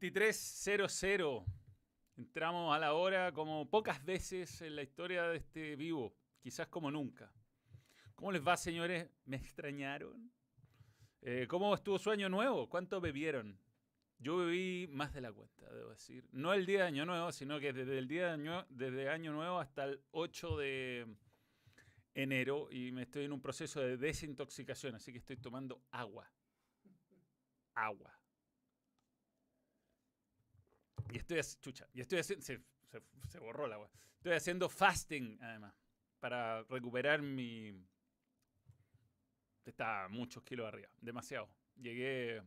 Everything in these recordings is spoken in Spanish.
23.00. Entramos a la hora como pocas veces en la historia de este vivo, quizás como nunca. ¿Cómo les va, señores? ¿Me extrañaron? Eh, ¿Cómo estuvo su año nuevo? ¿Cuánto bebieron? Yo bebí más de la cuenta, debo decir. No el día de Año Nuevo, sino que desde el día de Año, desde año Nuevo hasta el 8 de enero y me estoy en un proceso de desintoxicación, así que estoy tomando agua. Agua. Y estoy, chucha, y estoy haciendo, se, borró el agua. Estoy haciendo fasting, además, para recuperar mi... Está muchos kilos arriba, demasiado. Llegué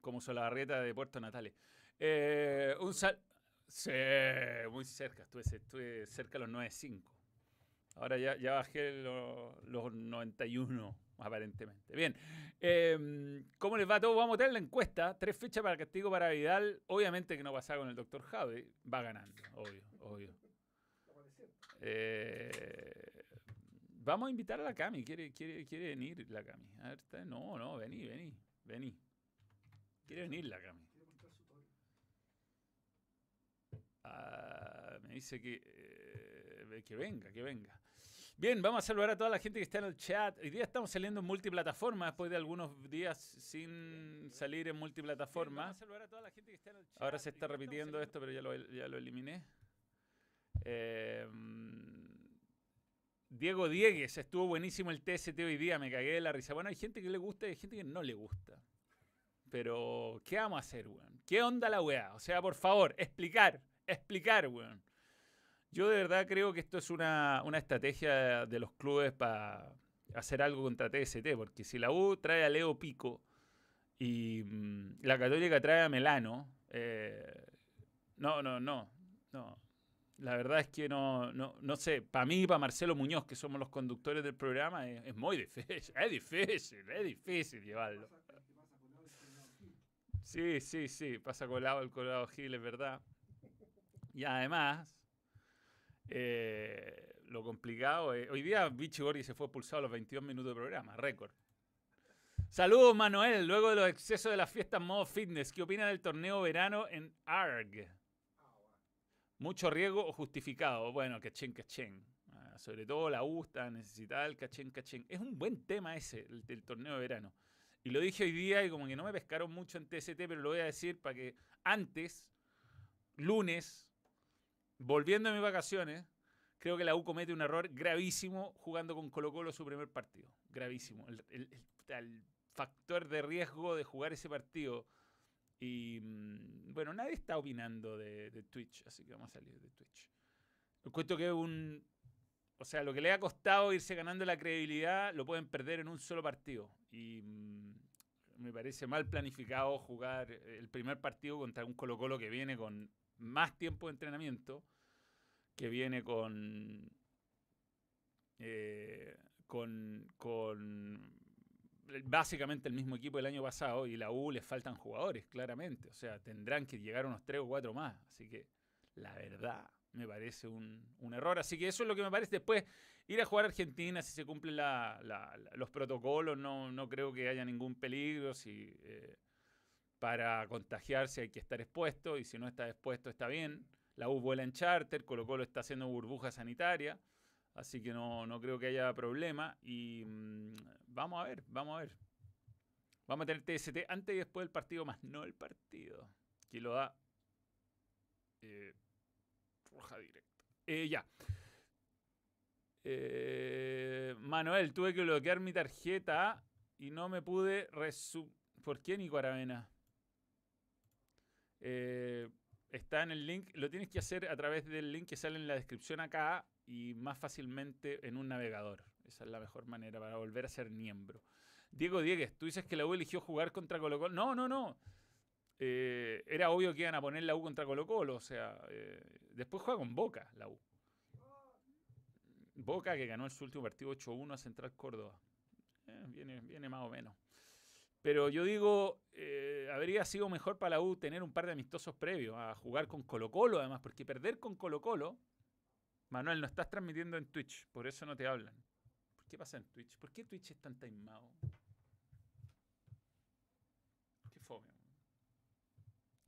como Solabarrieta de Puerto Natales. Eh, un sal... Sí, muy cerca, estuve, estuve cerca de los 9.5. Ahora ya, ya bajé los, los 91 aparentemente. Bien, em, ¿cómo les va a todo? Vamos a tener la encuesta. Tres fechas para castigo para Vidal. Obviamente que no pasa con el doctor Javi. Va ganando, obvio, obvio. Eh, vamos a invitar a la Cami. ¿Quiere, quiere, quiere venir la Cami? No, no, vení, vení, vení. Quiere venir la Cami. Ah, me dice que, eh, que venga, que venga. Bien, vamos a saludar a toda la gente que está en el chat. Hoy día estamos saliendo en multiplataforma después de algunos días sin salir en multiplataforma. vamos a saludar a toda la gente que está en el chat. Ahora se está repitiendo esto, pero ya lo, ya lo eliminé. Eh, Diego Diegues, estuvo buenísimo el TST hoy día, me cagué de la risa. Bueno, hay gente que le gusta y hay gente que no le gusta. Pero, ¿qué vamos a hacer, weón? ¿Qué onda la weá? O sea, por favor, explicar, explicar, weón. Yo de verdad creo que esto es una, estrategia de los clubes para hacer algo contra TST, porque si la U trae a Leo Pico y mm, la Católica trae a Melano, eh, no, no, no, no. La verdad es que no, no, no sé, para mí y para Marcelo Muñoz, que somos los conductores del programa, es, muy difícil, es difícil, es difícil llevarlo. Sí, sí, sí, pasa colado el colado Gil, es verdad. Y además, eh, lo complicado es. Hoy día Vichy se fue expulsado a los 22 minutos de programa, récord. Saludos, Manuel. Luego de los excesos de las fiestas modo fitness, ¿qué opina del torneo verano en ARG? Mucho riesgo o justificado. Bueno, cachén, cachén. Ah, sobre todo la está necesitada el cachén, cachén. Es un buen tema ese, el torneo de verano. Y lo dije hoy día y como que no me pescaron mucho en TST, pero lo voy a decir para que antes, lunes, volviendo a mis vacaciones, creo que la U comete un error gravísimo jugando con Colo Colo su primer partido. Gravísimo. El, factor de riesgo de jugar ese partido. Y mm, bueno, nadie está opinando de, Twitch, así que vamos a salir de Twitch. Cuento que un... O sea, lo que le ha costado irse ganando la credibilidad lo pueden perder en un solo partido. Y mm, me parece mal planificado jugar el primer partido contra un Colo Colo que viene con más tiempo de entrenamiento, que viene con, eh, con, con básicamente el mismo equipo del año pasado y la U les faltan jugadores, claramente. O sea, tendrán que llegar unos tres o cuatro más. Así que la verdad me parece un, error. Así que eso es lo que me parece. Después, ir a jugar a Argentina, si se cumplen los protocolos, no, no, creo que haya ningún peligro. Si, eh, para contagiarse hay que estar expuesto y si no está expuesto está bien. La U vuela en charter, Colo Colo está haciendo burbuja sanitaria, así que no, no creo que haya problema. Y mm, vamos a ver, vamos a ver. Vamos a tener TST antes y después del partido, más no el partido, que lo da eh, roja directa. Eh, ya. Eh, Manuel, tuve que bloquear mi tarjeta y no me pude resumir. ¿Por qué, Nico Aravena? Eh, está en el link, lo tienes que hacer a través del link que sale en la descripción acá y más fácilmente en un navegador. Esa es la mejor manera para volver a ser miembro. Diego Diegues, tú dices que la U eligió jugar contra Colo Colo. No, no, no. Eh, era obvio que iban a poner la U contra Colo Colo. O sea, eh, después juega con Boca, la U. Boca que ganó en su último partido 8-1 a Central Córdoba. viene, viene más o menos. Pero yo digo, eh, habría sido mejor para la U tener un par de amistosos previos, a jugar con Colo Colo además, porque perder con Colo Colo, Manuel, no estás transmitiendo en Twitch, por eso no te hablan. ¿Por qué pasa en Twitch? ¿Por qué Twitch es tan taimado? Qué fome.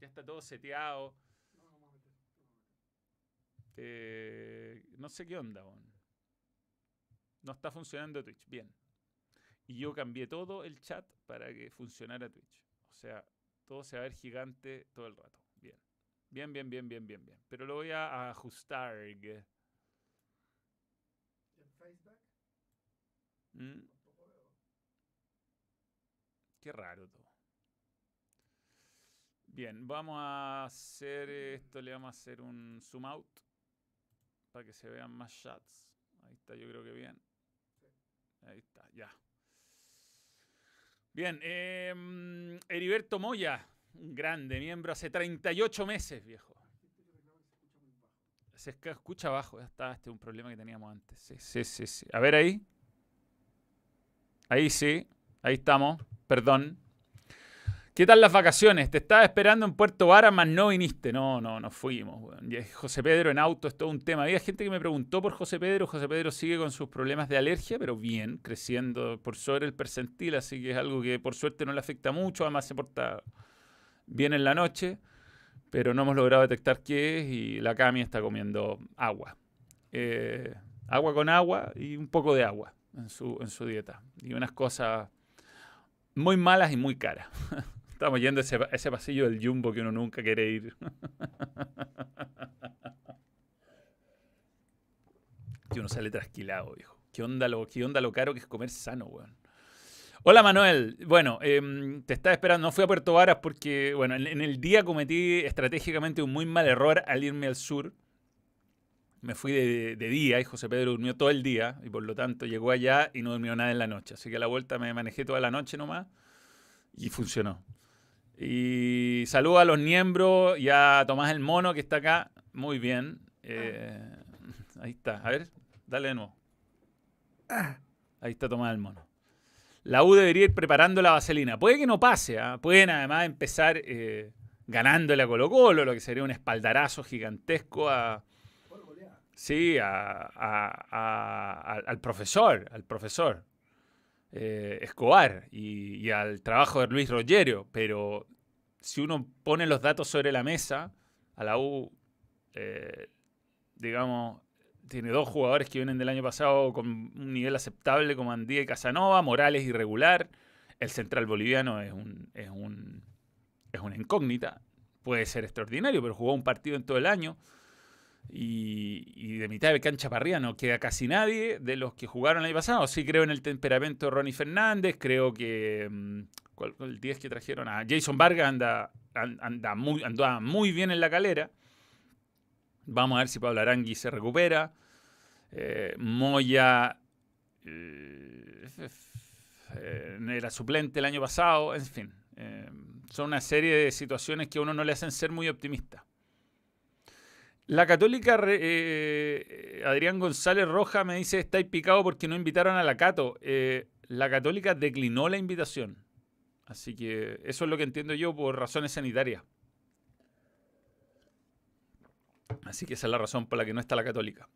Ya está todo seteado. Eh, no sé qué onda, weón. No está funcionando Twitch. Bien. Y yo cambié todo el chat para que funcionara Twitch. O sea, todo se va a ver gigante todo el rato. Bien. Bien, bien, bien, bien, bien, bien. Pero lo voy a ajustar. ¿Mm? Qué raro todo. Bien, vamos a hacer esto, le vamos a hacer un zoom out para que se vean más chats. Ahí está, yo creo que bien. Ahí está, ya. Bien, eh, Heriberto Moya, un grande miembro hace 38 meses, viejo. Se escucha abajo, ya está, este es un problema que teníamos antes. Sí, sí, sí, sí. A ver ahí. Ahí sí, ahí estamos, perdón. ¿Qué tal las vacaciones? Te estaba esperando en Puerto Vara, más no viniste. No, no, no fuimos. José Pedro en auto es todo un tema. Había gente que me preguntó por José Pedro. José Pedro sigue con sus problemas de alergia, pero bien, creciendo por sobre el percentil, así que es algo que por suerte no le afecta mucho. Además se porta bien en la noche, pero no hemos logrado detectar qué es y la Cami está comiendo agua. Eh, agua con agua y un poco de agua en su, en su dieta. Y unas cosas muy malas y muy caras. Estamos yendo ese, ese pasillo del jumbo que uno nunca quiere ir. que uno sale trasquilado, viejo. ¿Qué onda, lo, ¿Qué onda lo caro que es comer sano, weón? Hola Manuel, bueno, em, te estaba esperando, no fui a Puerto Varas porque, bueno, en, el día cometí estratégicamente un muy mal error al irme al sur. Me fui de, de, día y José Pedro durmió todo el día y por lo tanto llegó allá y no durmió nada en la noche. Así que a la vuelta me manejé toda la noche nomás y funcionó. Y saludo a los miembros y a Tomás el Mono que está acá. Muy bien. Eh, ahí está. A ver, dale de nuevo. Ahí está Tomás el Mono. La U debería ir preparando la vaselina. Puede que no pase. ¿ah? Pueden además empezar eh, ganándole a Colo Colo, lo que sería un espaldarazo gigantesco a... Sí, a, al profesor, al profesor. Eh, Escobar y, al trabajo de Luis Rogerio, pero si uno pone los datos sobre la mesa, a la U, eh, digamos, tiene dos jugadores que vienen del año pasado con un nivel aceptable como Andía y Casanova, Morales irregular, el central boliviano es, un, es, un, es una incógnita, puede ser extraordinario, pero jugó un partido en todo el año. Y, de mitad de cancha para arriba no queda casi nadie de los que jugaron el año pasado. Sí creo en el temperamento de Ronnie Fernández, creo que... Mm, ¿Cuál, el 10 que trajeron? a Jason Vargas anda, anda muy, anda muy bien en la calera. Vamos a ver si Pablo Arangui se recupera. Eh, Moya eh, era suplente el año pasado. En fin, eh, son una serie de situaciones que a uno no le hacen ser muy optimista. La católica eh, Adrián González Roja me dice, estáis picado porque no invitaron a la Cato. Eh, la católica declinó la invitación. Así que eso es lo que entiendo yo por razones sanitarias. Así que esa es la razón por la que no está la católica.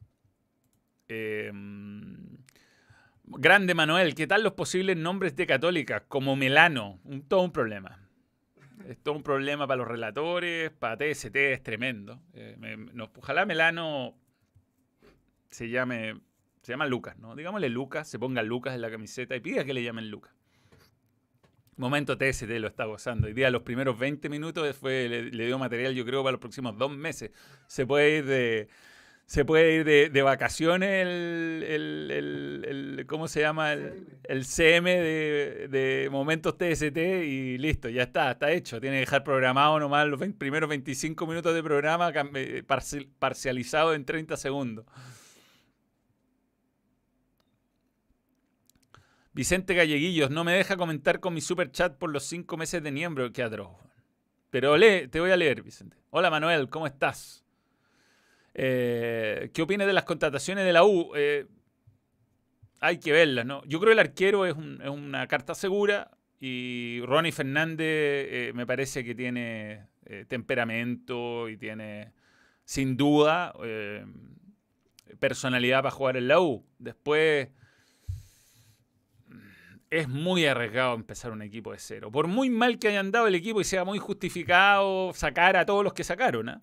Em, grande Manuel, ¿qué tal los posibles nombres de católica? Como Melano, todo un problema. Es todo un problema para los relatores, para TST es tremendo. Eh, ojalá Melano se llame, se llama Lucas, ¿no? Digámosle Lucas, se ponga Lucas en la camiseta y pida que le llamen Lucas. Momento TST lo está gozando. Hoy día los primeros 20 minutos fue, le dio material yo creo para los próximos dos meses. Se puede ir de se puede ir de, vacaciones el, ¿cómo se llama? El, CM de, Momentos TST y listo, ya está, está hecho. Tiene que dejar programado nomás los primeros 25 minutos de programa eh, parcializado en 30 segundos. Vicente Galleguillos, no me deja comentar con mi super chat por los cinco meses de miembro. Qué atroz. Pero lee, te voy a leer, Vicente. Hola Manuel, ¿cómo estás? Eh, ¿Qué opinas de las contrataciones de la U? Eh, hay que verlas, ¿no? Yo creo que el arquero es, una carta segura y Ronnie Fernández eh, me parece que tiene temperamento y tiene, sin duda, personalidad para jugar en la U. Después, es muy arriesgado empezar un equipo de cero. Por muy mal que haya andado el equipo y sea muy justificado sacar a todos los que sacaron. ¿ah?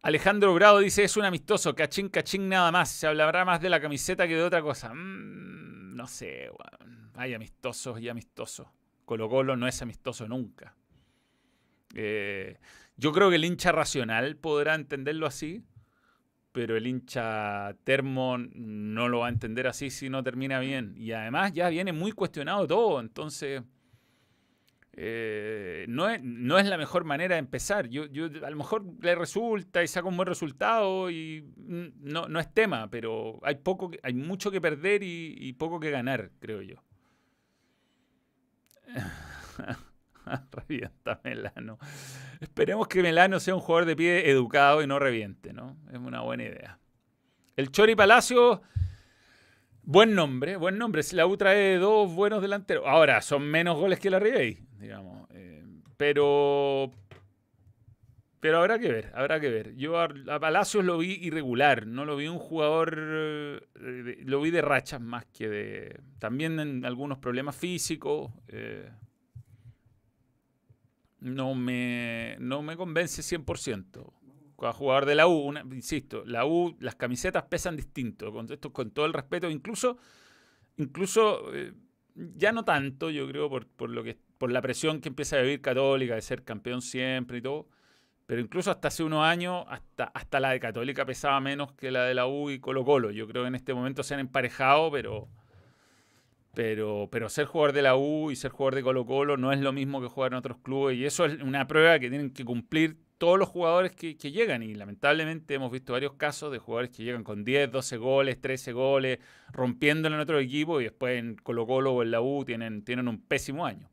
Alejandro Bravo dice, es un amistoso, cachín, cachín, nada más. Se hablará más de la camiseta que de otra cosa. Mm, no sé, hay amistosos y amistosos. Colo Colo no es amistoso nunca. Eh, yo creo que el hincha racional podrá entenderlo así pero el hincha termo no lo va a entender así si no termina bien. Y además ya viene muy cuestionado todo, entonces eh, no, es, no, es, la mejor manera de empezar. Yo, yo, a lo mejor le resulta y saca un buen resultado y no, no es tema, pero hay, poco, hay mucho que perder y, y poco que ganar, creo yo. Revienta Melano. Esperemos que Melano sea un jugador de pie educado y no reviente, ¿no? Es una buena idea. El Chori Palacio, buen nombre, buen nombre. La U trae dos buenos delanteros. Ahora, son menos goles que la Ribey, digamos. Eh, pero. Pero habrá que ver, habrá que ver. Yo a, Palacios lo vi irregular, no lo vi un jugador, eh, lo vi de rachas más que de... También en algunos problemas físicos. Eh, no me, no me convence 100%. A jugador de la U, insisto, la U, las camisetas pesan distinto, con, esto, con todo el respeto, incluso, incluso eh, ya no tanto, yo creo, por, por, lo que, por la presión que empieza a vivir Católica, de ser campeón siempre y todo, pero incluso hasta hace unos años, hasta, hasta la de Católica pesaba menos que la de la U y Colo Colo. Yo creo que en este momento se han emparejado, pero pero, pero ser jugador de la U y ser jugador de Colo Colo no es lo mismo que jugar en otros clubes y eso es una prueba que tienen que cumplir todos los jugadores que, llegan y lamentablemente hemos visto varios casos de jugadores que llegan con 10, 12 goles, 13 goles, rompiéndolo en otro equipo y después en Colo Colo o en la U tienen, tienen un pésimo año.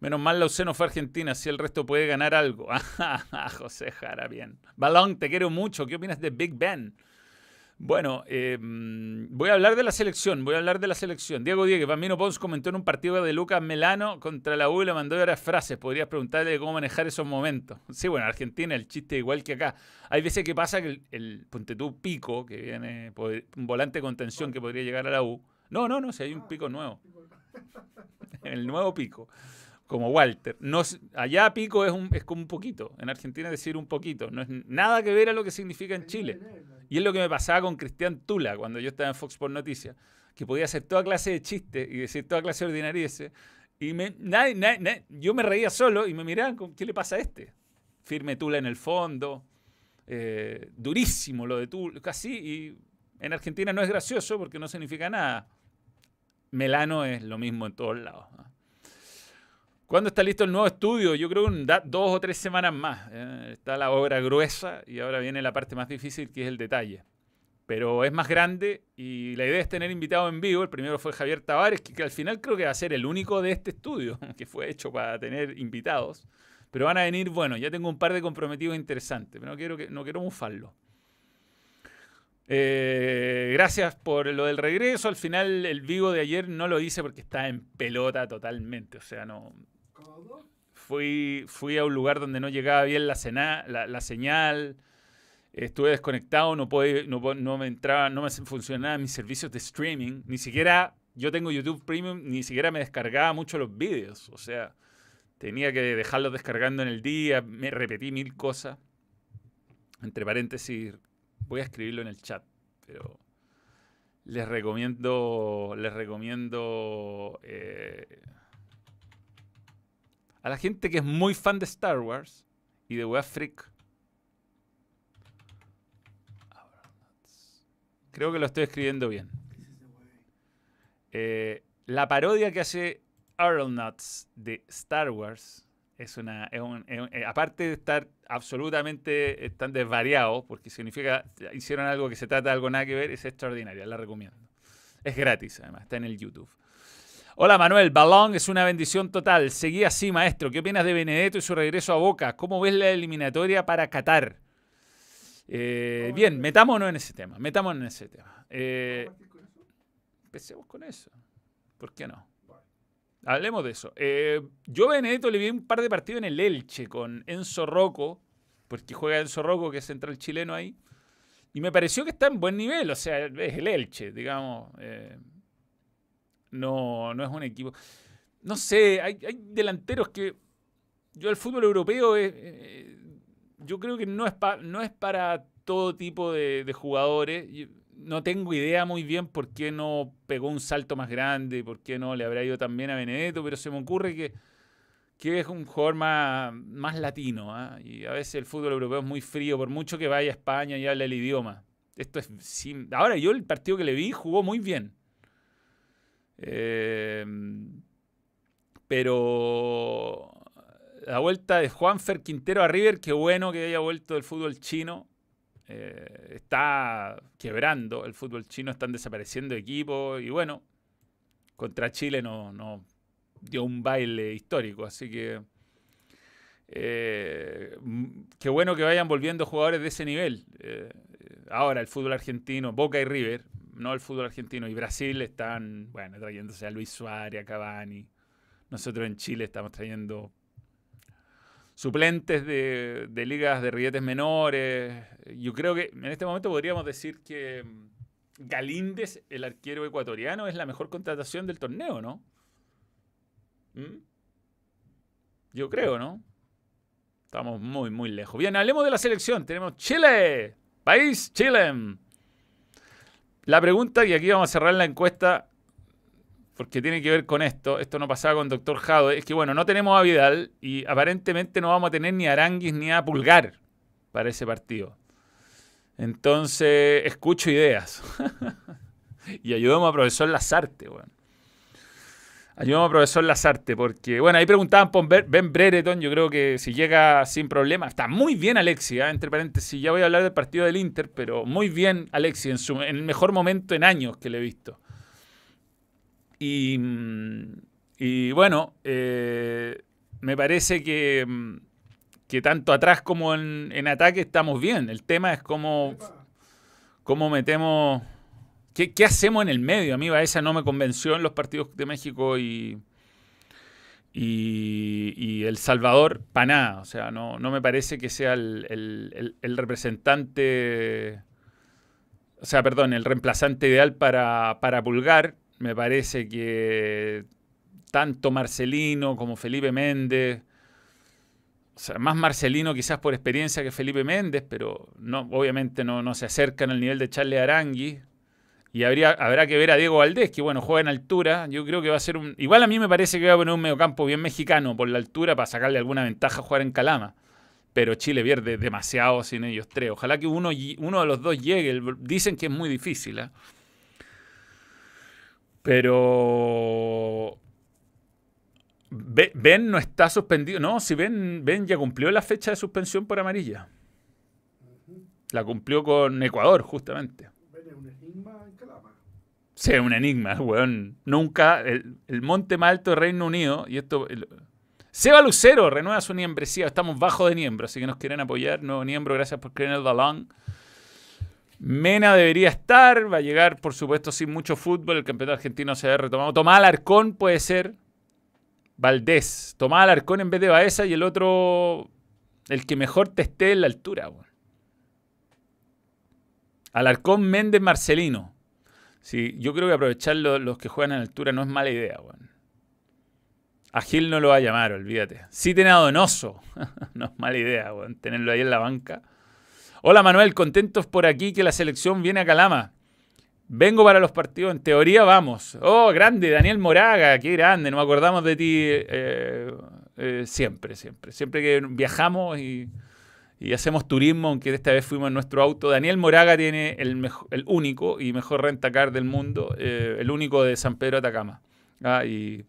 Menos mal la UC no fue Argentina, si el resto puede ganar algo. José Jara, bien. Balón, te quiero mucho. ¿Qué opinas de Big Ben? Bueno, em, voy a hablar de la selección, voy a hablar de la selección. Diego Diegue, Bambino Pons comentó en un partido de Lucas Melano contra la U y le mandó varias frases. Podrías preguntarle cómo manejar esos momentos. Sí, bueno, en Argentina el chiste igual que acá. Hay veces que pasa que el, el ponte pico, que viene un volante con tensión que podría llegar a la U. No, no, no, si hay un pico nuevo. El nuevo pico como Walter. No, allá pico es, un, es como un poquito. En Argentina decir un poquito. No es nada que ver a lo que significa en Chile. Y es lo que me pasaba con Cristian Tula cuando yo estaba en Fox por Noticias, que podía hacer toda clase de chistes y decir toda clase de ordinariese. Y me, yo me reía solo y me miraban, ¿qué le pasa a este? Firme Tula en el fondo. Eh, durísimo lo de Tula, casi. Y en Argentina no es gracioso porque no significa nada. Melano es lo mismo en todos lados. ¿Cuándo está listo el nuevo estudio? Yo creo que dos o tres semanas más. Eh, está la obra gruesa y ahora viene la parte más difícil que es el detalle. Pero es más grande y la idea es tener invitado en vivo. El primero fue Javier Tavares, que, al final creo que va a ser el único de este estudio que fue hecho para tener invitados. Pero van a venir, bueno, ya tengo un par de comprometidos interesantes, pero no quiero, que, no quiero mufarlo. Eh, gracias por lo del regreso. Al final el vivo de ayer no lo hice porque estaba en pelota totalmente. O sea, no, Fui, fui a un lugar donde no llegaba bien la, la, señal, estuve desconectado, no, no, no, me entraba, no me funcionaban mis servicios de streaming, ni siquiera yo tengo YouTube Premium, ni siquiera me descargaba mucho los vídeos, o sea, tenía que dejarlos descargando en el día, me repetí mil cosas. Entre paréntesis, voy a escribirlo en el chat, pero les recomiendo, les recomiendo eh, a la gente que es muy fan de Star Wars y de Web Freak. Creo que lo estoy escribiendo bien. Eh, la parodia que hace Nuts de Star Wars es una. Eh, aparte de estar absolutamente están desvariados, porque significa hicieron algo que se trata de algo nada que ver, es extraordinaria, la recomiendo. Es gratis, además, está en el YouTube. Hola Manuel, Balón es una bendición total. Seguí así, maestro. ¿Qué opinas de Benedetto y su regreso a Boca? ¿Cómo ves la eliminatoria para Qatar? Eh, bien, metámonos en ese tema. Metámonos en ese tema. Eh, empecemos con eso. ¿Por qué no? Hablemos de eso. Eh, yo a Benedetto le vi un par de partidos en el Elche con Enzo Rocco, porque juega Enzo Rocco, que es central chileno ahí. Y me pareció que está en buen nivel, o sea, es el Elche, digamos. Eh, no, no es un equipo. No sé, hay, delanteros que. Yo, el fútbol europeo, eh, yo creo que no es, no es para todo tipo de, jugadores. no tengo idea muy bien por qué no pegó un salto más grande, por qué no le habrá ido tan bien a Benedetto, pero se me ocurre que, que es un jugador más, más latino. ¿ah? Y a veces el fútbol europeo es muy frío, por mucho que vaya a España y hable el idioma. Esto es Ahora yo el partido que le vi jugó muy bien. Em, pero la vuelta de Juanfer Quintero a River, qué bueno que haya vuelto del fútbol chino. Eh, está quebrando el fútbol chino, están desapareciendo equipos y bueno, contra Chile no, dio un baile histórico, así que eh, qué bueno que vayan volviendo jugadores de ese nivel. Eh, ahora el fútbol argentino, Boca y River, no el fútbol argentino y Brasil están, bueno, trayéndose a Luis Suárez, a Cavani. Nosotros en Chile estamos trayendo suplentes de, ligas de rilletes menores. Yo creo que en este momento podríamos decir que mm, Galíndez, el arquero ecuatoriano, es la mejor contratación del torneo, ¿no? ¿Mm? Yo creo, ¿no? Estamos muy, muy lejos. Bien, hablemos de la selección. Tenemos Chile. País Chile. La pregunta, y aquí vamos a cerrar la encuesta, porque tiene que ver con esto, esto no pasaba con Doctor Jado, es que bueno, no tenemos a Vidal y aparentemente no vamos a tener ni a Aranguis ni a Pulgar para ese partido. Entonces, escucho ideas. y ayudamos a profesor Lazarte, bueno. Ayudamos a profesor Lazarte, porque, bueno, ahí preguntaban por Ben Brereton, yo creo que si llega sin problema, está muy bien Alexi, ¿eh? entre paréntesis, ya voy a hablar del partido del Inter, pero muy bien Alexi, en, su, en el mejor momento en años que le he visto. Y, y bueno, eh, me parece que, que, tanto atrás como en, en, ataque estamos bien. El tema es cómo, cómo metemos ¿Qué, hacemos en el medio? A mí Baeza no me convenció en los partidos de México y, y, El Salvador para nada. O sea, no, no, me parece que sea el, representante, o sea, perdón, el reemplazante ideal para, para Pulgar. Me parece que tanto Marcelino como Felipe Méndez, o sea, más Marcelino quizás por experiencia que Felipe Méndez, pero no, obviamente no, no se acercan al nivel de Charlie Arangui. Y habría, habrá que ver a Diego Valdés, que bueno, juega en altura. Yo creo que va a ser un. Igual a mí me parece que va a poner un mediocampo bien mexicano por la altura para sacarle alguna ventaja a jugar en Calama. Pero Chile pierde demasiado sin ellos tres. Ojalá que uno, uno de los dos llegue. Dicen que es muy difícil. ¿eh? Pero. Ben no está suspendido. No, si Ben, ben ya cumplió la fecha de suspensión por amarilla. La cumplió con Ecuador, justamente. Sí, un enigma, weón. Nunca, el, monte más alto de Reino Unido, y esto... Seba Lucero renueva su niembresía. Estamos bajo de niembro, así que nos quieren apoyar. Nuevo niembro, gracias por creer en el balón. Mena debería estar, va a llegar, por supuesto, sin mucho fútbol. El campeonato argentino se ha retomado. Tomás Alarcón puede ser. Valdés. Tomás Alarcón en vez de Baeza y el otro, el que mejor te esté en la altura. Weón. Alarcón Méndez Marcelino. Sí, yo creo que aprovechar los que juegan en altura no es mala idea, weón. A Gil no lo va a llamar, olvídate. Sí tiene a Donoso. no es mala idea, weón, tenerlo ahí en la banca. Hola Manuel, contentos por aquí que la selección viene a Calama. Vengo para los partidos, en teoría vamos. Oh, grande, Daniel Moraga, qué grande, nos acordamos de ti eh, eh, siempre, siempre. Siempre que viajamos y y hacemos turismo, aunque esta vez fuimos en nuestro auto. Daniel Moraga tiene el, único y mejor rentacar del mundo, eh, el único de San Pedro Atacama. Ah, y,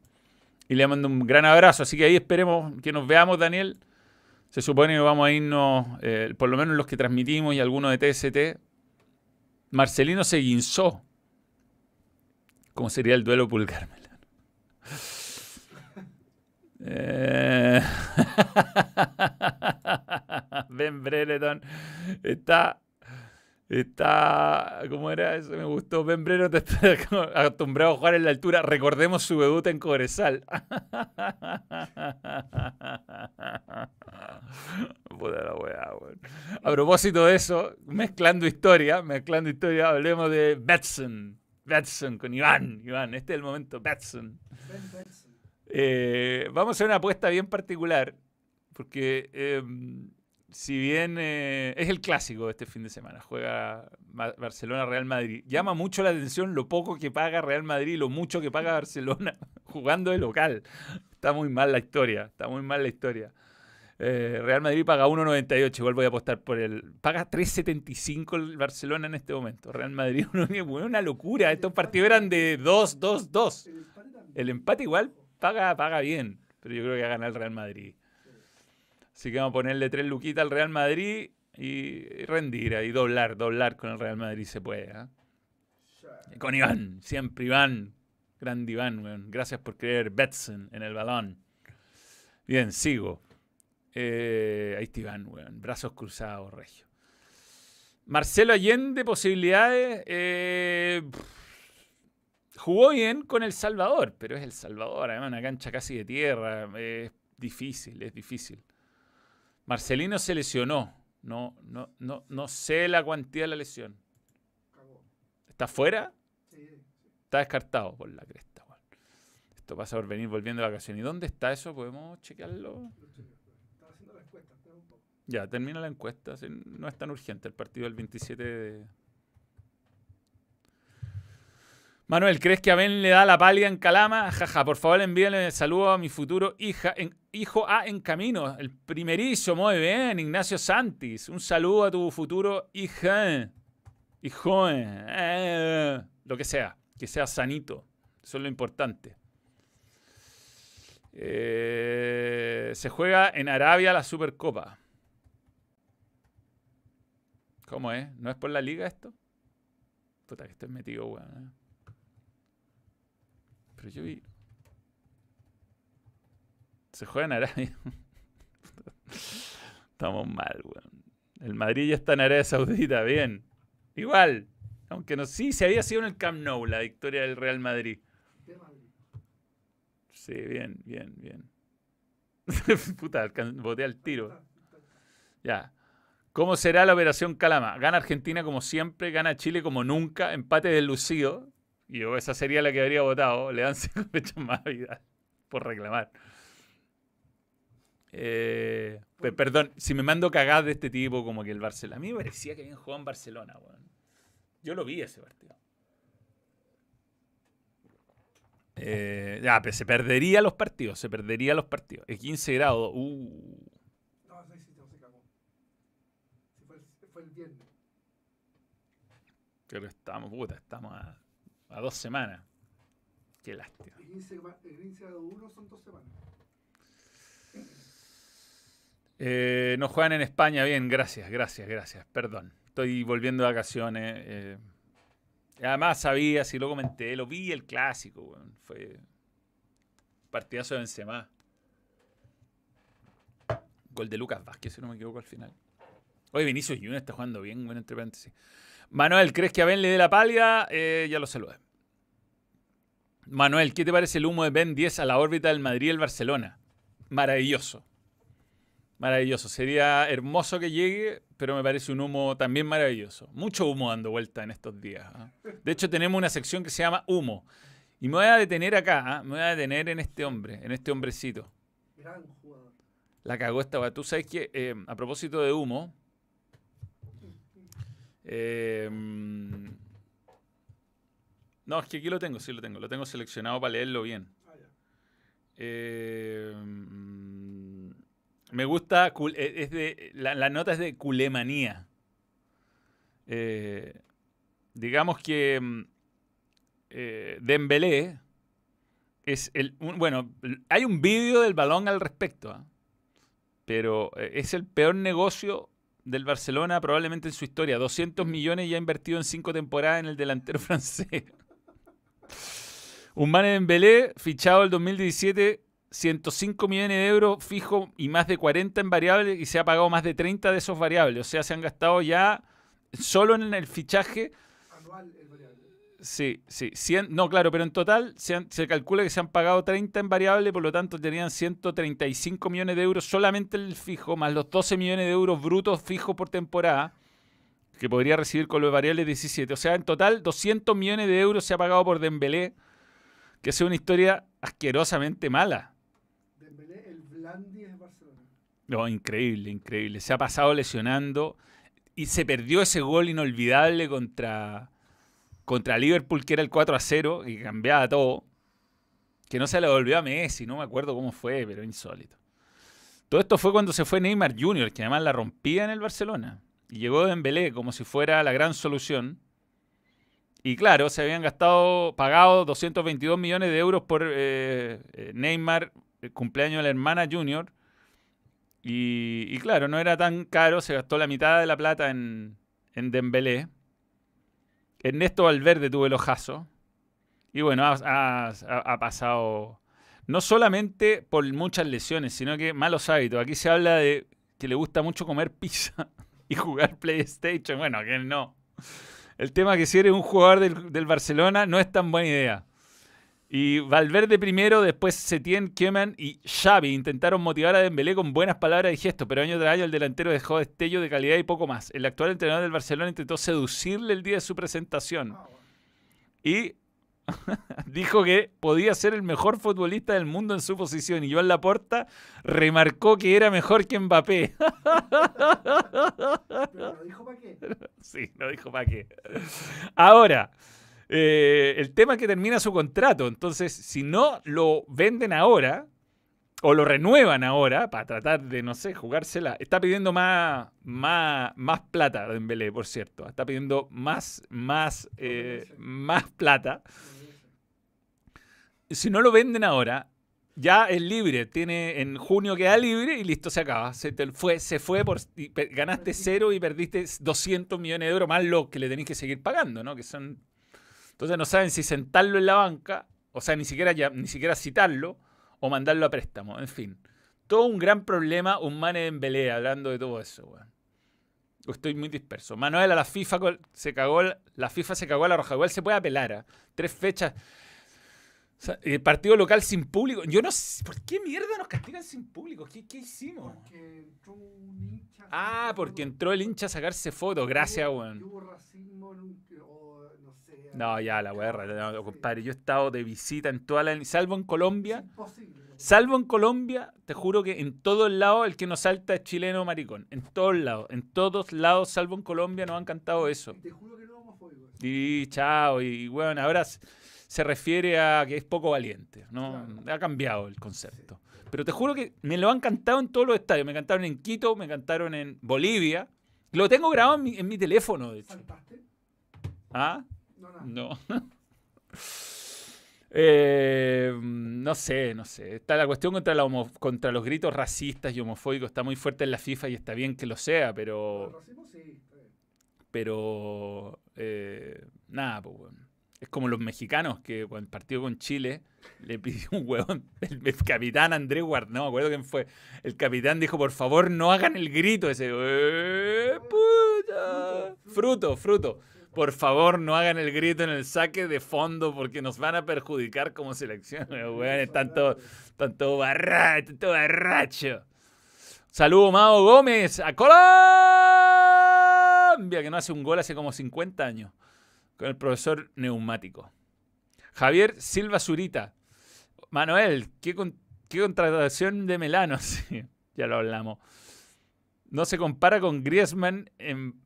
le mando un gran abrazo. Así que ahí esperemos que nos veamos, Daniel. Se supone que vamos a irnos, eh, por lo menos los que transmitimos y algunos de TST. Marcelino se guinzó. ¿Cómo sería el duelo pulgar? Eh... ben Brereton está. Está. ¿Cómo era eso? Me gustó. Ben Brereton está acostumbrado a jugar en la altura. Recordemos su debut en Cobresal. Puta la weá, A propósito de eso, mezclando historia, mezclando historia, hablemos de Betson. Betson con Iván. Iván, este es el momento, Betson. Eh, vamos a hacer una apuesta bien particular, porque em, si bien eh, es el clásico de este fin de semana, juega Barcelona-Real Madrid, llama mucho la atención lo poco que paga Real Madrid y lo mucho que paga Barcelona jugando de local. Está muy mal la historia, está muy mal la historia. Eh, Real Madrid paga 1.98, igual voy a apostar por el... Paga 3.75 el Barcelona en este momento. Real Madrid, una locura. Estos partidos eran de 2, 2, 2. El empate igual paga, paga bien, pero yo creo que va a ganar el Real Madrid. Así que vamos a ponerle tres luquitas al Real Madrid y rendir ahí, doblar, doblar con el Real Madrid se puede. ¿ah? Con Iván, siempre Iván. Grande Iván, gracias por creer Betson en el balón. Bien, sigo. Eh, ahí está Iván, brazos cruzados, regio. Marcelo Allende, posibilidades. Eh, jugó bien con El Salvador, pero es El Salvador, además una cancha casi de tierra. Es difícil, es difícil. Marcelino se lesionó. No, no, no, no sé la cuantía de la lesión. ¿Está fuera? Está descartado por la cresta. Esto pasa por venir volviendo de vacaciones. ¿Y dónde está eso? ¿Podemos chequearlo? Ya, termina la encuesta. No es tan urgente el partido del 27 de... Manuel, ¿crees que Abel le da la pálida en Calama? Jaja, por favor envíale saludo a mi futuro hija, hijo A en camino, el primerizo, muy bien, Ignacio Santis. Un saludo a tu futuro hija, hijo, eh, lo que sea, que sea sanito, eso es lo importante. Eh, se juega en Arabia la Supercopa. ¿Cómo es? ¿No es por la liga esto? Puta, que estoy metido, weón. Eh. Pero yo vi. Se juega en Arabia. Estamos mal, weón. El Madrid ya está en Arabia Saudita, bien. Igual. Aunque no, sí, se había sido en el Camp Nou la victoria del Real Madrid. Sí, bien, bien, bien. Puta, boté al tiro. Ya. ¿Cómo será la operación Calama? Gana Argentina como siempre, gana Chile como nunca, empate del Lucido. Y yo, esa sería la que habría votado. Le dan cinco fechas más vida por reclamar. Eh, perdón, si me mando cagadas de este tipo, como que el Barcelona. A mí me parecía que habían jugado en Barcelona, weón. Yo lo vi ese partido. Eh, ya, pero se perdería los partidos, se perdería los partidos. Es 15 grados. Uh. No, sí, sí, se cagó. fue, el, fue el viernes. Pero estamos, puta, estamos a a dos semanas. Qué lástima. El 15 1 son dos semanas. Eh, no juegan en España bien, gracias, gracias, gracias. Perdón. Estoy volviendo de vacaciones. Eh. además sabía, si lo comenté, lo vi el clásico, Fue partidazo de Benzema. Gol de Lucas Vázquez, si no me equivoco al final. Hoy Vinicius Junior está jugando bien, bueno, entre paréntesis. Manuel, ¿crees que a Ben le dé la pálida? Eh, ya lo saludé. Manuel, ¿qué te parece el humo de Ben 10 a la órbita del Madrid y el Barcelona? Maravilloso. Maravilloso. Sería hermoso que llegue, pero me parece un humo también maravilloso. Mucho humo dando vuelta en estos días. ¿ah? De hecho, tenemos una sección que se llama Humo. Y me voy a detener acá, ¿ah? me voy a detener en este hombre, en este hombrecito. Gran jugador. La cagó esta. Tú sabes que, eh, a propósito de humo, Em, no, es que aquí lo tengo, sí lo tengo. Lo tengo seleccionado para leerlo bien. Ah, em, me gusta, eh, es de, la, nota es de culemanía. Eh, digamos que em, eh, Dembélé es el... bueno, hay un vídeo del balón al respecto, ¿ah? pero es el peor negocio del Barcelona probablemente en su historia. 200 millones ya invertido en cinco temporadas en el delantero francés. Un en Belé, fichado el 2017, 105 millones de euros fijo y más de 40 en variables y se ha pagado más de 30 de esos variables. O sea, se han gastado ya solo en el fichaje. Sí, sí. no, claro, pero en total se, se, calcula que se han pagado 30 en variable, por lo tanto tenían 135 millones de euros solamente el fijo, más los 12 millones de euros brutos fijos por temporada, que podría recibir con los variables 17. O sea, en total 200 millones de euros se ha pagado por Dembélé, que es una historia asquerosamente mala. Dembélé, el Blandi de Barcelona. No, increíble, increíble. Se ha pasado lesionando y se perdió ese gol inolvidable contra contra Liverpool, que era el 4 a 0, y cambiaba todo. Que no se le volvió a Messi, no me acuerdo cómo fue, pero insólito. Todo esto fue cuando se fue Neymar Jr., que además la rompía en el Barcelona. Y llegó Dembélé como si fuera la gran solución. Y claro, se habían gastado, pagado 222 millones de euros por eh, eh, Neymar, el cumpleaños de la hermana Junior. Y, claro, no era tan caro, se gastó la mitad de la plata en, en Dembélé. Ernesto Valverde tuvo el ojazo. Y bueno, ha, pasado no solamente por muchas lesiones, sino que malos hábitos. Aquí se habla de que le gusta mucho comer pizza y jugar PlayStation. Bueno, que no. El tema que si eres un jugador del Barcelona no es tan buena idea. Y Valverde primero, después Setien, Keman y Xavi intentaron motivar a Dembélé con buenas palabras y gestos, pero año tras año el delantero dejó destello de calidad y poco más. El actual entrenador del Barcelona intentó seducirle el día de su presentación. Y dijo que podía ser el mejor futbolista del mundo en su posición. Y Joan Laporta remarcó que era mejor que Mbappé. ¿Pero lo dijo para qué? Sí, lo dijo para qué. Ahora... Eh, el tema es que termina su contrato. Entonces, si no lo venden ahora o lo renuevan ahora para tratar de, no sé, jugársela, está pidiendo más, más, más plata Dembélé, por cierto. Está pidiendo más, más, eh, más plata. Si no lo venden ahora, ya es libre. Tiene en junio queda libre y listo, se acaba. Se fue, se fue por ganaste cero y perdiste 200 millones de euros más lo que le tenéis que seguir pagando, ¿no? Que son entonces no saben si sentarlo en la banca, o sea, ni siquiera, ya, ni siquiera citarlo, o mandarlo a préstamo. En fin, todo un gran problema, un mane en Belé hablando de todo eso, weón. Estoy muy disperso. Manuel a la FIFA se cagó, la FIFA se cagó a la roja. Igual se puede apelar a tres fechas. el partido local sin público. Yo no sé. ¿Por qué mierda nos castigan sin público? ¿Qué, qué hicimos? Porque entró un hincha. Ah, porque entró el hincha a sacarse fotos. Gracias, weón. No, ya, la guerra, no, compadre. Yo he estado de visita en toda la. Salvo en Colombia. Salvo en Colombia, te juro que en todos lados el que nos salta es chileno maricón. En todos lados. En todos lados, salvo en Colombia, nos han cantado eso. Y te juro que no homofóbico. Y chao. Y bueno, ahora se refiere a que es poco valiente. ¿no? Ha cambiado el concepto. Pero te juro que me lo han cantado en todos los estadios. Me cantaron en Quito, me cantaron en Bolivia. Lo tengo grabado en mi, en mi teléfono, de hecho. ¿Ah? No. Eh, no sé, no sé. Está la cuestión contra, la contra los gritos racistas y homofóbicos está muy fuerte en la FIFA y está bien que lo sea, pero. Pero. Eh, nada, pues, Es como los mexicanos que cuando el partido con Chile le pidió un huevón, el, capitán Andrés Guard, no me acuerdo quién fue. El capitán dijo, por favor, no hagan el grito ese. Eh, puta. Fruto, fruto. Por favor, no hagan el grito en el saque de fondo porque nos van a perjudicar como selección. Todos tanto barracho, tanto barracho. Saludo Mao Gómez a Colombia, que no hace un gol hace como 50 años, con el profesor neumático. Javier Silva Zurita. Manuel, qué, qué contratación de Melano. ya lo hablamos. No se compara con Griezmann en,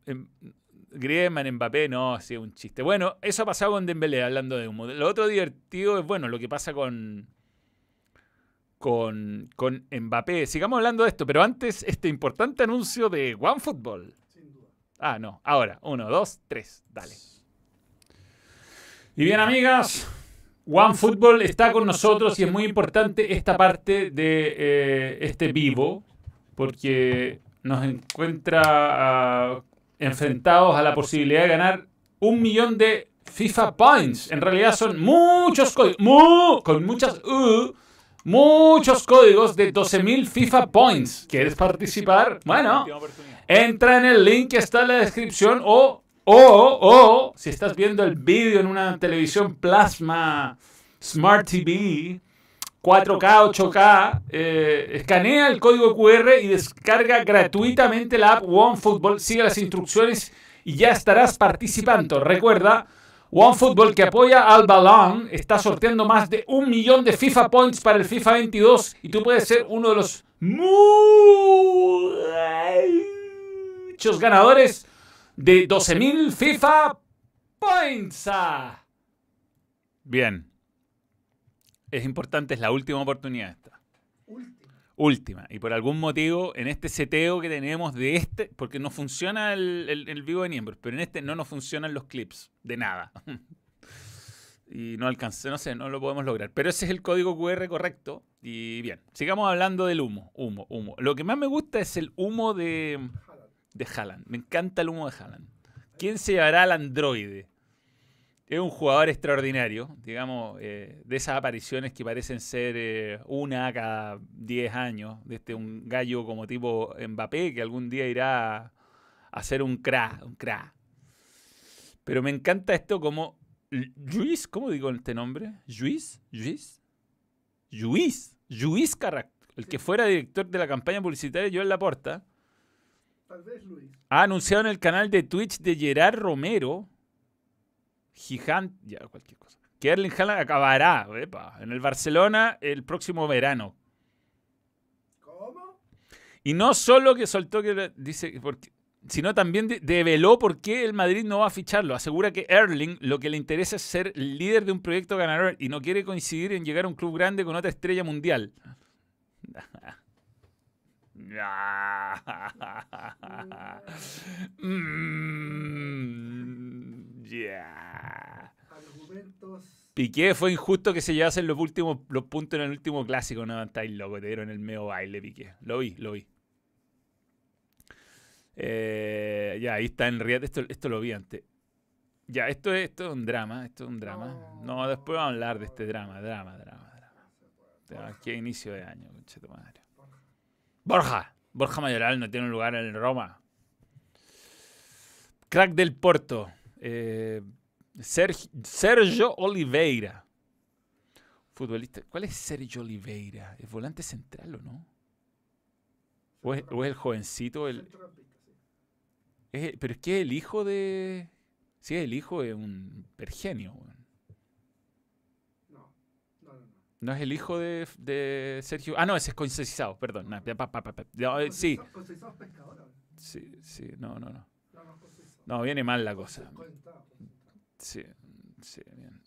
Griezmann, Mbappé, no, sí, un chiste. Bueno, eso ha pasado con Dembélé, hablando de humo. Lo otro divertido es, bueno, lo que pasa con, con, con Mbappé. Sigamos hablando de esto, pero antes, este importante anuncio de OneFootball. Sin duda. Ah, no, ahora. Uno, dos, tres, dale. Y bien, amigas, OneFootball está con nosotros y es muy importante esta parte de eh, este vivo, porque nos encuentra enfrentados a la posibilidad de ganar un millón de FIFA Points. En realidad son muchos códigos, con muchas U, muchos códigos de 12.000 FIFA Points. ¿Quieres participar? Bueno, entra en el link que está en la descripción o O, o, si estás viendo el vídeo en una televisión plasma Smart TV, 4K, 8K, eh, escanea el código QR y descarga gratuitamente la app OneFootball. Sigue las instrucciones y ya estarás participando. Recuerda, OneFootball que apoya al balón está sorteando más de un millón de FIFA Points para el FIFA 22 y tú puedes ser uno de los muchos ganadores de 12.000 FIFA Points. Ah. Bien. Es importante, es la última oportunidad esta. Última. Última. Y por algún motivo, en este seteo que tenemos de este, porque no funciona el, el- el vivo de miembros, pero en este no nos funcionan los clips, de nada. y no alcancé, no sé, no lo podemos lograr. Pero ese es el código QR correcto. Y bien, sigamos hablando del humo, humo, humo. Lo que más me gusta es el humo de, de Haaland. Me encanta el humo de Haaland. ¿Quién se llevará al androide? Es un jugador extraordinario, digamos, eh, de esas apariciones que parecen ser eh, una cada 10 años, de este un gallo como tipo Mbappé que algún día irá a ser un cra, un cra. Pero me encanta esto como Luis, ¿cómo digo este nombre? Luis, Luis, Luis, Luis Carrac, el que fuera director de la campaña publicitaria Joel Laporta Tal vez Luis. ha anunciado en el canal de Twitch de Gerard Romero, gigante, ya cualquier cosa, que Erling Haaland acabará epa, en el Barcelona el próximo verano. ¿Cómo? Y no solo que soltó que dice porque- sino también de- develó por qué el Madrid no va a ficharlo. Asegura que Erling lo que le interesa es ser líder de un proyecto ganador y no quiere coincidir en llegar a un club grande con otra estrella mundial. Mm, Piqué fue injusto que se llevasen los últimos los puntos en el último clásico. No, estáis loco, te dieron el medio baile, Piqué. Lo vi, lo vi. Eh, ya, ahí está en. Esto, esto lo vi antes. Ya, esto es, esto es un drama, esto es un drama. No, después vamos a hablar de este drama, drama, drama, drama. Qué inicio de año, concheto madre. Borja. Borja Mayoral no tiene un lugar en Roma. Crack del Porto. Eh, Serg- Sergio Oliveira. Futbolista. ¿Cuál es Sergio Oliveira? ¿Es volante central o no? ¿O es, o es el jovencito? El, es- pero es que es el hijo de. Sí, es el hijo de un pergenio. No. No, no, no. No es el hijo de, de Sergio. Ah, no, ese es Conceição, perdón. Nah, pa, pa, pa, pa. No, eh, sí, es pescador sí, sí, no, no, no. No, viene mal la cosa. Sí, sí, bien.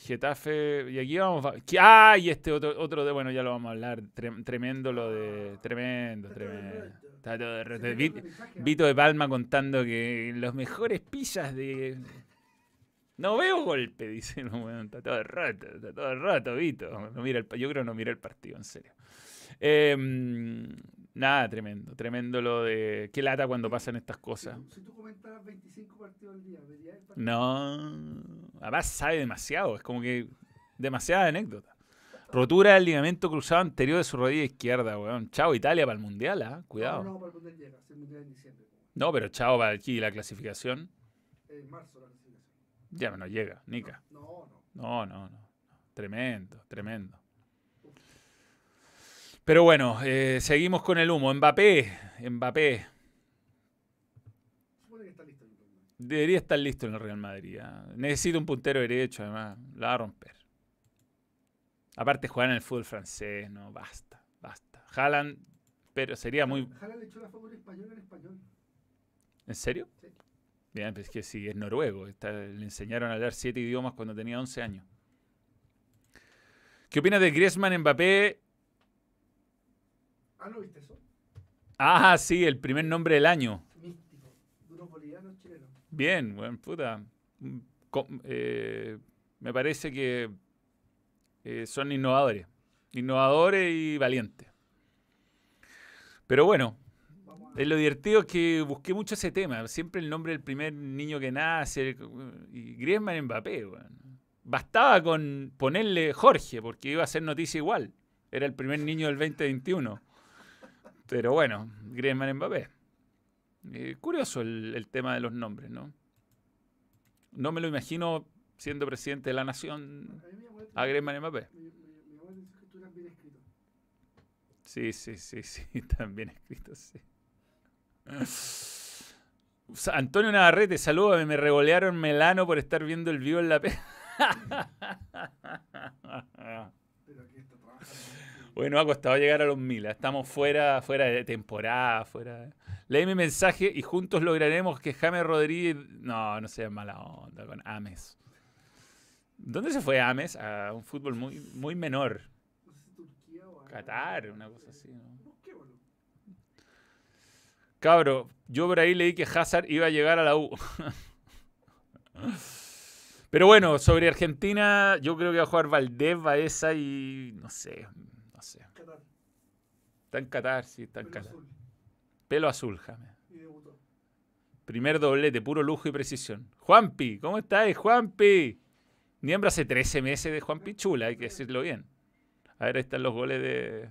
Getafe, y aquí vamos. Ah, y este otro, otro de, bueno, ya lo vamos a hablar. Trem- tremendo lo de. Tremendo, todo tremendo. Está todo el mensaje, Vito de Palma contando que los mejores pillas de. No veo golpe, dice. No, está todo roto, está todo roto, Vito. No mira el yo creo que no mira el partido, en serio. Em, nada, tremendo. Tremendo lo de. Qué lata cuando pasan estas cosas. si tú comentaras 25 partidos al día, ¿verías el partido? No. Además sabe demasiado. Es como que. Demasiada anécdota. Rotura del ligamento cruzado anterior de su rodilla izquierda, weón. Chao Italia para el mundial, ¿ah? Cuidado. No, no, para el Mundial llega. Es el Mundial en diciembre. No, pero chao para aquí la clasificación. En marzo la clasificación. Ya no llega, Nica. No, no. No, no, no. Tremendo, tremendo. Pero bueno, eh, seguimos con el humo. Mbappé, Mbappé. Debería estar listo en el Real Madrid. ¿ah? Necesita un puntero derecho, además. La va a romper. Aparte, jugar en el fútbol francés, no, basta, basta. Haaland, pero sería muy. Le echó la figura español en español. ¿En serio? Sí. Bien, pues es que sí, es noruego. está- le enseñaron a hablar siete idiomas cuando tenía 11 años. ¿Qué opinas de Griezmann Mbappé? Ah, ¿no viste eso? Ah, sí, el primer nombre del año. Místico. De unos bolivianos chilenos. Bien, buen puta. Eh, me parece que eh, son innovadores. Innovadores y valientes. Pero bueno, eh, lo divertido es que busqué mucho ese tema. Siempre el nombre del primer niño que nace. Y Griezmann Mbappé, weón. Bastaba con ponerle Jorge, porque iba a ser noticia igual. Era el primer niño del 2021. Pero bueno, Griezmann Mbappé. Eh, curioso el, tema de los nombres, ¿no? No me lo imagino siendo presidente de la nación A Griezmann Mbappé. Sí, sí, sí, sí, están bien escritos, sí. Antonio Navarrete, saludos, me regolearon Melano por estar viendo el vivo en la. Pero aquí está trabajando. Bueno, ha costado llegar a los mil. ¿eh? Estamos fuera, fuera de temporada, fuera. Leí mi mensaje y juntos lograremos que James Rodríguez. No, no sea mala onda con Ames. ¿Dónde se fue Ames? A un fútbol muy, muy menor. Qatar, una cosa así, ¿no? Cabro, yo por ahí leí que Hazard iba a llegar a la U. Pero bueno, sobre Argentina, yo creo que va a jugar Valdés, Baeza y. No sé. Está en Qatar, sí, está en pelo Qatar. azul. Pelo azul, James. Y debutó. Primer doblete, puro lujo y precisión. Juanpi, ¿cómo estás, Juanpi? Miembro hace 13 meses de Juanpi Chula, hay que decirlo bien. A ver, ahí están los goles de.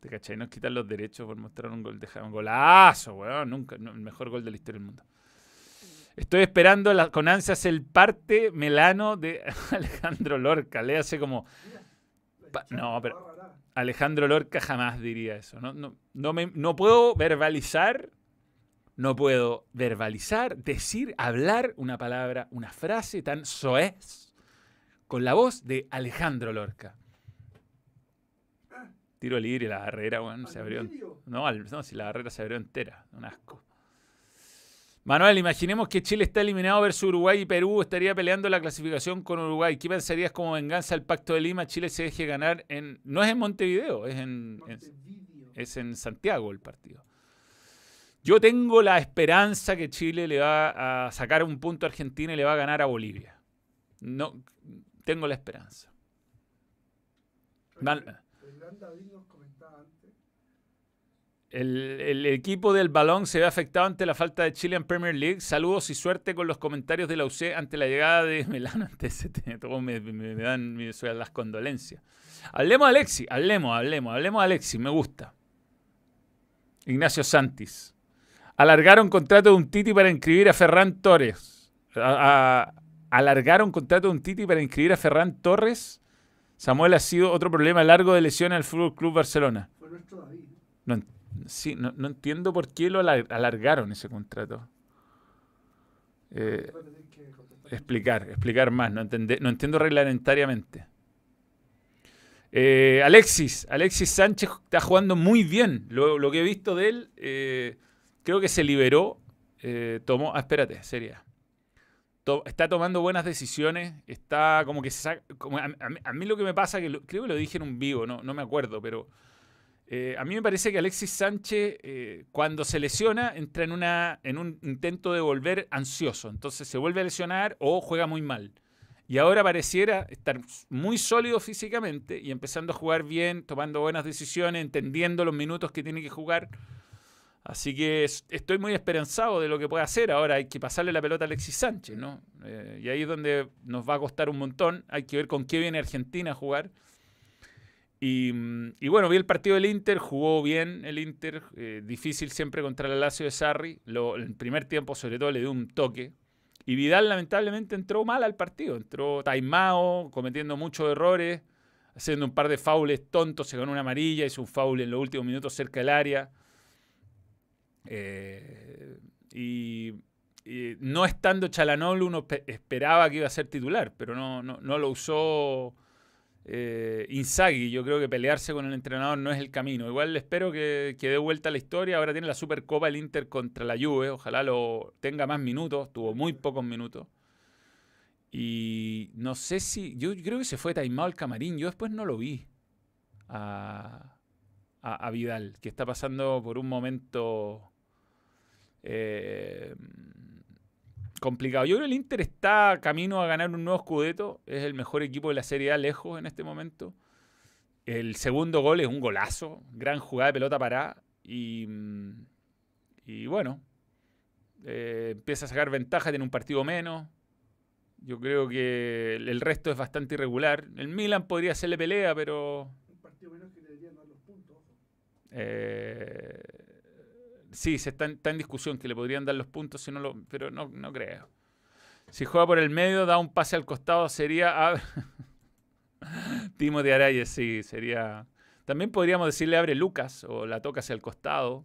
¿Te cachai? Nos quitan los derechos por mostrar un gol de James. Golazo, weón. Nunca, no, el mejor gol de la historia del mundo. Estoy esperando la- con ansias el parte melano de Alejandro Lorca. Le hace como. Pa- no, pero-. Alejandro Lorca jamás diría eso. No, no, no, me- no puedo verbalizar, no puedo verbalizar, decir, hablar una palabra, una frase tan soez con la voz de Alejandro Lorca. Tiro libre la barrera, bueno, se abrió. medio. No, al- no, si la barrera se abrió entera, un asco. Manuel, imaginemos que Chile está eliminado versus Uruguay y Perú estaría peleando la clasificación con Uruguay. ¿Qué pensarías como venganza al Pacto de Lima? Chile se deje ganar en... No es en Montevideo, es en, es en Santiago el partido. Yo tengo la esperanza que Chile le va a sacar un punto a Argentina y le va a ganar a Bolivia. No, tengo la esperanza. Mal- El gran David nos comentaba antes. El, el equipo del balón se ve afectado ante la falta de Chile en Premier League. Saludos y suerte con los comentarios de la UC ante la llegada de Melano ante ST. Todos me, me- me dan me las condolencias. Hablemos de Alexis, hablemos, hablemos, hablemos de Alexis, me gusta. Ignacio Santis. Alargaron contrato de un Titi para inscribir a Ferran Torres. A- a- alargaron contrato de un Titi para inscribir a Ferran Torres. Samuel ha sido otro problema largo de lesión al Fútbol Club Barcelona. Fue nuestro David. No, sí, no, no entiendo por qué lo alar- alargaron ese contrato. Eh, explicar, explicar más. No, entende- no entiendo reglamentariamente. Eh, Alexis, Alexis Sánchez está jugando muy bien. Lo, que he visto de él, eh, creo que se liberó. tomó, ah, espérate, sería. Está tomando buenas decisiones. Está como que se saca. a, mí- lo que me pasa, que creo que lo dije en un vivo, no, no me acuerdo, pero eh, a mí me parece que Alexis Sánchez, eh, cuando se lesiona, entra en, un intento de volver ansioso. Entonces se vuelve a lesionar o juega muy mal. Y ahora pareciera estar muy sólido físicamente y empezando a jugar bien, tomando buenas decisiones, entendiendo los minutos que tiene que jugar. Así que es- estoy muy esperanzado de lo que puede hacer. Ahora hay que pasarle la pelota a Alexis Sánchez, ¿no? Eh, y ahí es donde nos va a costar un montón. Hay que ver con qué viene Argentina a jugar. Y, mm, y bueno, vi el partido del Inter, jugó bien el Inter, eh, difícil siempre contra el Lazio de Sarri. El primer tiempo, sobre todo, le dio un toque. Y Vidal, lamentablemente, entró mal al partido. Entró taimado, cometiendo muchos errores, haciendo un par de faules tontos, se ganó una amarilla, hizo un foul en los últimos minutos cerca del área. Eh, y, no estando Chalanoglu, uno pe- esperaba que iba a ser titular, pero no, no, no lo usó eh, Inzaghi. Yo creo que pelearse con el entrenador no es el camino. Igual espero que, que dé vuelta la historia. Ahora tiene la Supercopa el Inter contra la Juve. Ojalá lo tenga más minutos. Tuvo muy pocos minutos. Y no sé si. Yo creo que se fue taimado al camarín. Yo después no lo vi a, a- a Vidal, que está pasando por un momento eh, complicado. Yo creo que el Inter está camino a ganar un nuevo Scudetto. Es el mejor equipo de la Serie A lejos en este momento. El segundo gol es un golazo. Gran jugada de pelota parada. Y, mm, y bueno, eh, empieza a sacar ventaja, tiene un partido menos. Yo creo que el resto es bastante irregular. El Milan podría hacerle pelea, pero Un partido menos que le deberían dar los puntos. ojo. eh, Sí, se está, en- en discusión que le podrían dar los puntos, si no lo, pero no, no creo. Si juega por el medio, da un pase al costado, sería... a- Timo de Arayes, sí, sería... También podríamos decirle abre Lucas o la toca hacia el costado.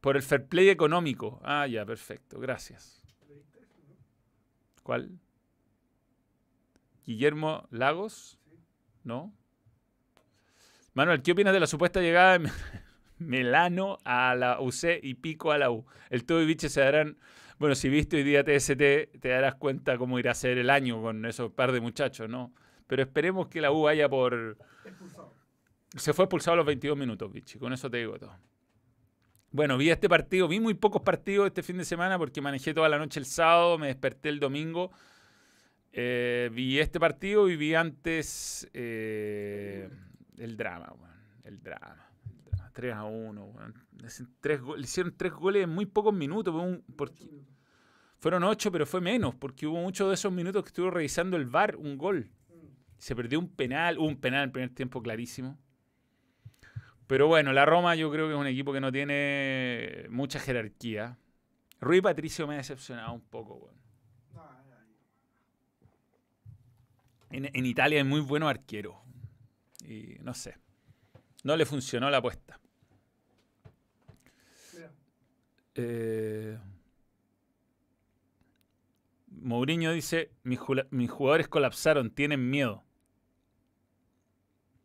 Por el fair play económico. Ah, ya, perfecto, gracias. ¿Cuál? Guillermo Lagos. ¿no? Manuel, ¿qué opinas de la supuesta llegada Melano a la UC y Pico a la U? El todo y biche se darán. Bueno, si viste hoy día TST, te darás cuenta cómo irá a ser el año con esos par de muchachos, ¿no? Pero esperemos que la U vaya por. Expulsado. Se fue expulsado a los 22 minutos, bichi. Con eso te digo todo. Bueno, vi este partido, vi muy pocos partidos este fin de semana porque manejé toda la noche el sábado, me desperté el domingo. Eh, vi este partido y vi antes eh, el drama, weón, el drama. El drama. 3 a 1, weón. Hacen tres go- Le hicieron tres goles en muy pocos minutos. fueron ocho, pero fue menos, porque hubo muchos de esos minutos que estuvo revisando el VAR, un gol. Se perdió un penal, un penal en el primer tiempo clarísimo. Pero bueno, la Roma yo creo que es un equipo que no tiene mucha jerarquía. Rui Patricio me ha decepcionado un poco. weón. En, Italia hay muy buenos arqueros. Y no sé. No le funcionó la apuesta. Mira, Eh, Mourinho dice, mis, jugadores colapsaron, tienen miedo.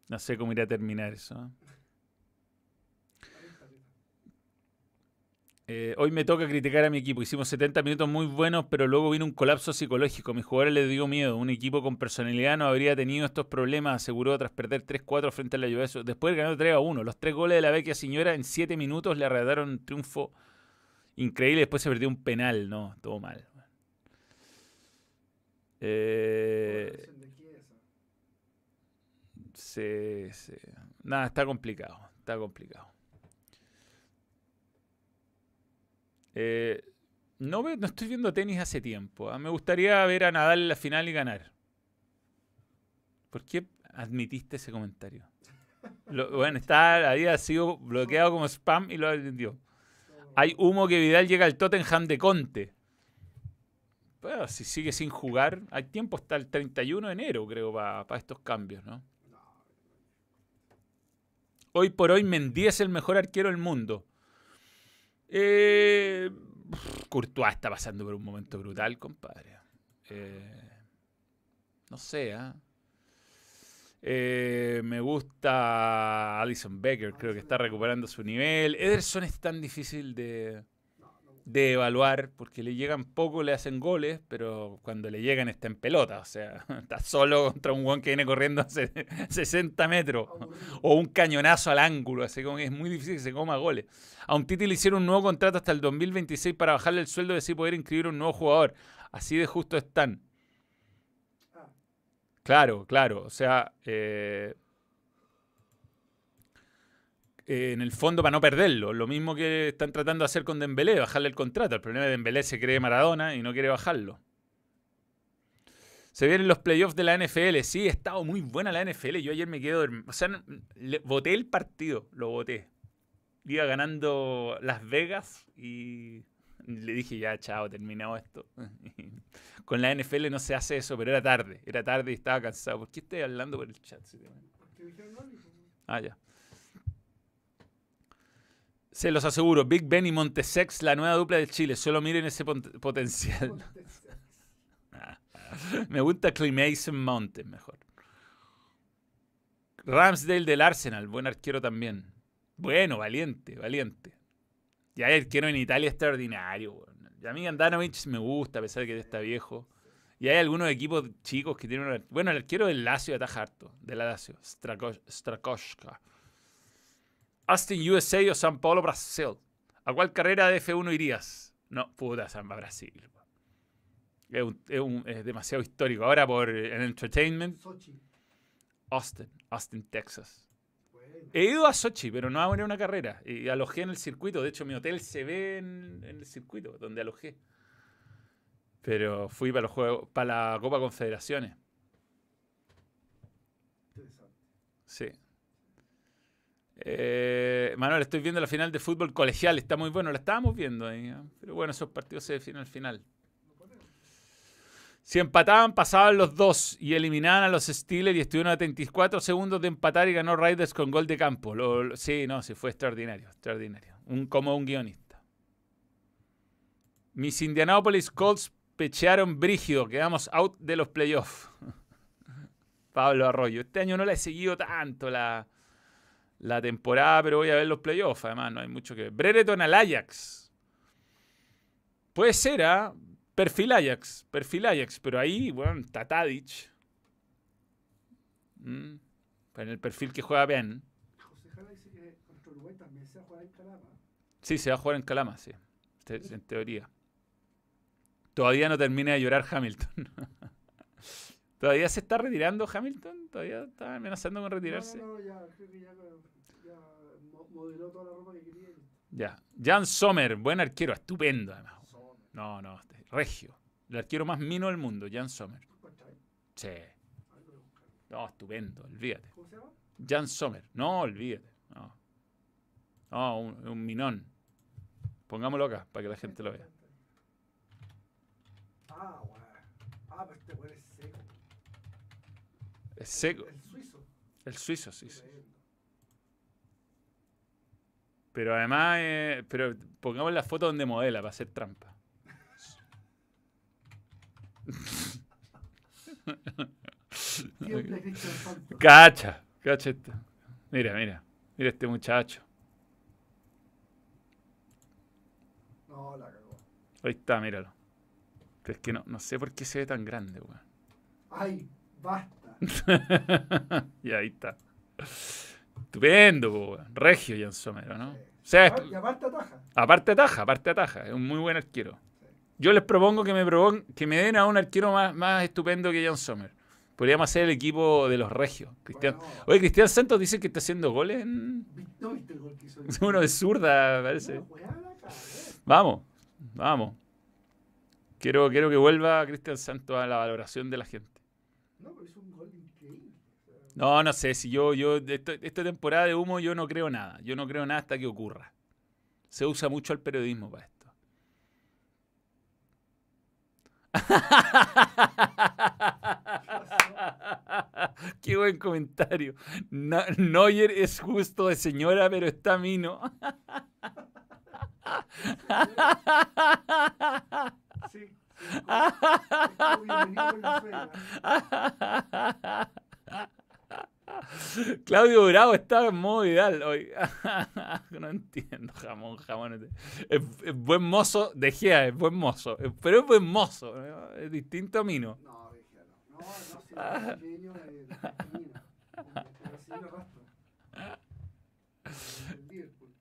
No sé cómo irá a terminar eso. ¿eh? Eh, hoy me toca criticar a mi equipo. Hicimos 70 minutos muy buenos, pero luego vino un colapso psicológico. Mis jugadores les dio miedo. Un equipo con personalidad no habría tenido estos problemas, aseguró tras perder 3-4 frente a la Juventus. Después ganó 3-1. Los tres goles de la vecchia señora en 7 minutos le arrebataron un triunfo increíble. Después se perdió un penal. No, todo mal. Eh. Sí, sí. Nada, está complicado. Está complicado. Eh, no, no estoy viendo tenis hace tiempo. ah. Me gustaría ver a Nadal en la final y ganar. ¿Por qué admitiste ese comentario? Bueno, está, había sido bloqueado como spam y lo admitió. Hay humo que Vidal llega al Tottenham de Conte. Si sigue sin jugar, hay tiempo hasta el 31 de enero, creo, para estos cambios, ¿no? no, Hoy por hoy Mendy es el mejor arquero del mundo. Eh, Courtois está pasando por un momento brutal, compadre. Eh, no sé, ¿ah? Eh, me gusta Alison Becker, creo que está recuperando su nivel. Ederson es tan difícil de, evaluar porque le llegan poco, le hacen goles, pero cuando le llegan está en pelota. O sea, está solo contra un guan que viene corriendo hace 60 metros. O un cañonazo al ángulo, así como que es muy difícil que se coma goles. A un Titi le hicieron un nuevo contrato hasta el 2026 para bajarle el sueldo y así poder inscribir un nuevo jugador. Así de justo están. Claro, claro. O sea, eh, eh, en el fondo para no perderlo. Lo mismo que están tratando de hacer con Dembélé, bajarle el contrato. El problema que Dembélé se cree Maradona y no quiere bajarlo. Se vienen los playoffs de la NFL. Sí, ha estado muy buena la NFL. Yo ayer me quedo... O sea, voté el partido. Lo voté. Iba ganando Las Vegas y le dije ya, chao, terminado esto. Con la NFL no se hace eso, pero era tarde. Era tarde y estaba cansado. ¿Por qué estoy hablando por el chat? Ah, ya. Se los aseguro, Big Ben y Montesex, la nueva dupla de Chile. Solo miren ese potencial. Me gusta Clay Mason Mountain mejor. Ramsdale del Arsenal, buen arquero también. Bueno, valiente, valiente. Y hay arquero en Italia extraordinario. weón. Y a mí Andanovic me gusta, a pesar de que ya está viejo. Y hay algunos equipos chicos que tienen... un ar- Bueno, el arquero del Lazio ataja harto. De la Lazio. Strako- Strakoshka. Austin, USA o San Paulo, Brasil. ¿A cuál carrera de F1 irías? No, puta, Samba Brasil. Es, un- es un- es demasiado histórico. Ahora por en Entertainment. Austin, Austin, Texas. He ido a Sochi, pero no a una carrera. Y alojé en el circuito. De hecho, mi hotel se ve en, el circuito donde alojé. Pero fui para los juegos, para la Copa Confederaciones. Sí. Eh, Manuel, estoy viendo la final de fútbol colegial. Está muy bueno. La estábamos viendo ahí. ¿eh? Pero bueno, esos partidos se definen al final. Si empataban, pasaban los dos y eliminaban a los Steelers y estuvieron a 34 segundos de empatar y ganó Raiders con gol de campo. Lo- sí, no, sí, fue extraordinario, extraordinario. Un, como un guionista. Mis Indianapolis Colts pechearon brígido, quedamos out de los playoffs. Pablo Arroyo. Este año no la he seguido tanto la, la temporada, pero voy a ver los playoffs. Además, no hay mucho que ver. Brereton al Ajax. Puede ser, ¿ah? Perfil Ajax, perfil Ajax, pero ahí, bueno, está Tadic. Mm, En el perfil que juega bien. José Jara dice que contra Uruguay también se va a jugar en Calama. Sí, se va a jugar en Calama, sí. Te- En teoría. Todavía no termina de llorar Hamilton. ¿Todavía se está retirando Hamilton? ¿Todavía está amenazando con retirarse? No, no, no, ya, creo que ya, ya mo- modeló toda la ropa que quería. Ya. Jan Sommer, buen arquero, estupendo además. No, no, este, regio. El arquero más mino del mundo, Jan Sommer. Sí. No, estupendo, olvídate. ¿Cómo se llama? Jan Sommer. No, olvídate. No, no un, un minón. Pongámoslo acá para que la gente lo vea. Ah, guau. Ah, pero este güey es seco. Es seco. El suizo. El suizo, sí, sí. Pero además, eh, pero pongamos la foto donde modela para hacer trampa. Cristian. Cacha, cacha esto. Mira, mira. Mira este muchacho. No, la cagó. Ahí está, míralo. Pero es que no, no sé por qué se ve tan grande, weón. Ay, basta. y ahí está. Estupendo, weón. Regio Jan Sommer, ¿no? O sea, Y aparte ataja. aparte ataja, aparte ataja. Es un muy buen arquero. Yo les propongo que me, propon- que me den a un arquero más, más estupendo que Jan Sommer. Podríamos hacer el equipo de los regios. Cristian. Oye, Cristian Santos dice que está haciendo goles en... Vi- ¿No viste el gol que hizo? Uno de zurda, parece. Vamos, vamos. Quiero, quiero que vuelva Cristian Santos a la valoración de la gente. No, pero hizo un gol increíble. No, no sé, si yo, yo, de esto- esta temporada de humo yo no creo nada. Yo no creo nada hasta que ocurra. Se usa mucho el periodismo para esto. Qué buen comentario. No- Neuer es justo de señora, pero está mino. Sí. sí, es Claudio Bravo estaba en modo Vidal hoy. no entiendo, jamón, jamón. Es, es buen mozo de Gea, es buen mozo. Es- Pero es buen mozo. ¿no? Es distinto a Mino. No, Vigía, no. No, no, si brasileño arrastra. El Liverpool.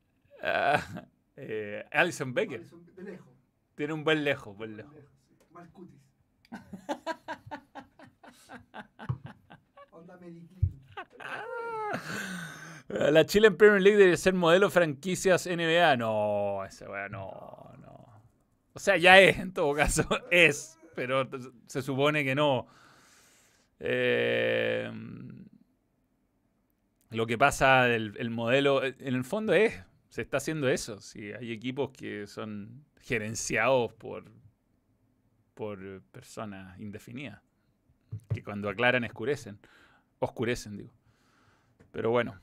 Ah, eh, Alison Becker De lejos. tiene un buen lejos, buen de sí. Mal cutis. Onda. La Chile en Premier League debe ser modelo franquicias NBA. No, esa weá no, no. O sea, ya es, en todo caso, es. Pero se supone que no. Eh, lo que pasa, el, el modelo, en el fondo es, se está haciendo eso. Sí, hay equipos que son gerenciados por, por personas indefinidas. Que cuando aclaran escurecen. Oscurecen, digo. Pero bueno.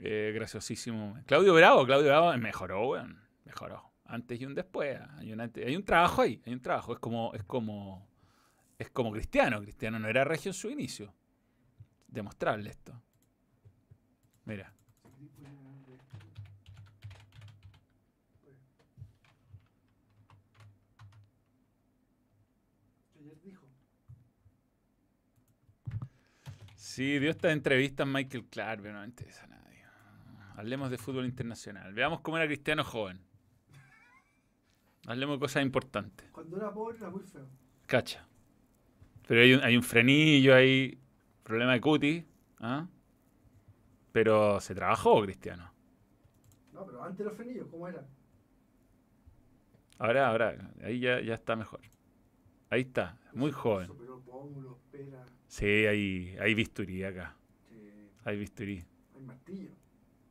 Eh, graciosísimo. Claudio Bravo, Claudio Bravo mejoró, weón. Mejoró. Antes y un después. Hay un, hay un trabajo ahí. Hay un trabajo. Es como, es como. Es como Cristiano. Cristiano no era regio en su inicio. Demostrable esto. Mira. Ayer dijo. Sí, dio esta entrevista a Michael Clark, pero no interesa a nadie. Hablemos de fútbol internacional. Veamos cómo era Cristiano joven. Hablemos de cosas importantes. Cuando era pobre era muy feo. Cacha. Pero hay un, hay un frenillo ahí, problema de cutis. ¿ah? Pero se trabajó, Cristiano. No, pero antes los frenillos, ¿cómo era? Ahora, ahora, ahí ya, ya está mejor. Ahí está, muy joven. Sí, hay, hay bisturí acá. Hay bisturí. hay martillo.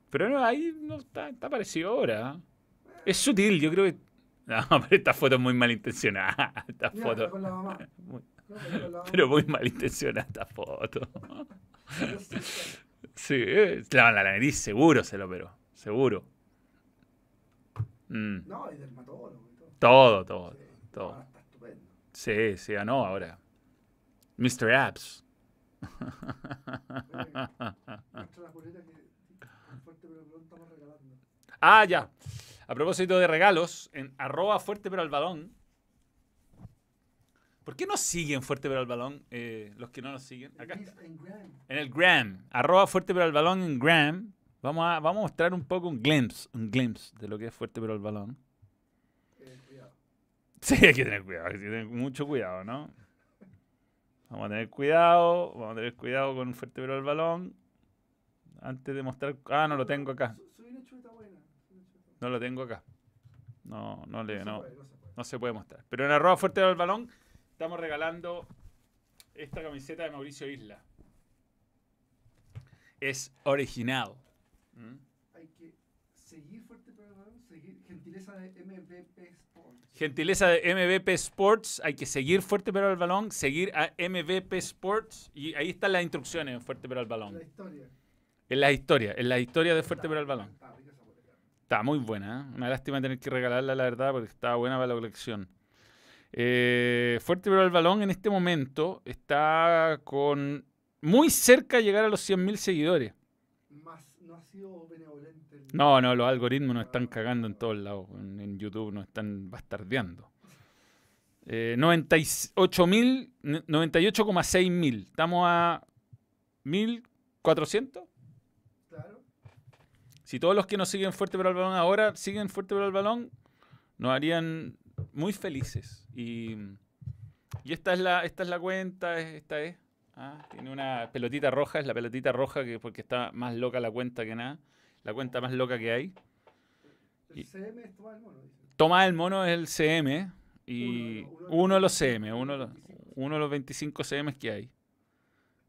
Pero no, ahí no está, está parecido ahora. Es sutil, yo creo que. No, pero esta foto es muy malintencionada. Esta Mira, foto. con la mamá. Muy- No, con la mamá. Pero muy malintencionada esta foto. Sí, eh, la, la nariz seguro se lo operó. Seguro. Mm, No, y dermatólogo y todo. todo, todo, Sí, todo. Sí, sí, ganó ahora. Mr. Apps. Ah, ya. A propósito de regalos, en arroba fuerte pero al balón. ¿Por qué no siguen fuerte pero al balón eh, los que no nos siguen? Acá está. En el Gram. Arroba fuerte pero al balón en Gram. Vamos a, vamos a mostrar un poco un glimpse, un glimpse de lo que es fuerte pero al balón. Sí, hay que tener cuidado, hay que tener mucho cuidado, ¿no? Vamos a tener cuidado, vamos a tener cuidado con fuerte pero al balón. Antes de mostrar... Ah, no lo tengo acá. No lo tengo acá. No, no le... No. puede, no se puede. Mostrar. Pero en arroba fuerte al balón estamos regalando esta camiseta de Mauricio Isla. Es original. ¿Mm? Hay que seguir fuerte pero el balón, seguir gentileza de MVP Sports. Gentileza de MVP Sports. Hay que seguir fuerte pero al balón. Seguir a MVP Sports. Y ahí están las instrucciones en fuerte pero al balón. La historia. En las historias. En las historias de fuerte pero al balón. Está muy buena. ¿eh? Una lástima tener que regalarla, la verdad, porque está buena para la colección. Eh, Fuerte pero al balón en este momento está con muy cerca de llegar a los 100.000 seguidores. Más, no ha sido benevolente. el- No, no, los algoritmos nos están cagando en todos lados. En, YouTube nos están bastardeando. Eh, 98.000, 98,6 mil. Estamos a 1.400. Claro. Si todos los que nos siguen Fuerte pero al Balón ahora siguen Fuerte pero al Balón, nos harían muy felices. Y, y esta es la esta es la cuenta, es- esta es. Ah, tiene una pelotita roja, es la pelotita roja que porque está más loca la cuenta que nada. La cuenta más loca que hay. El CM es tomar el mono. Tomás el mono es el CM y Uno de los- uno de los CM, uno de los los, 25. uno de los 25 CM que hay.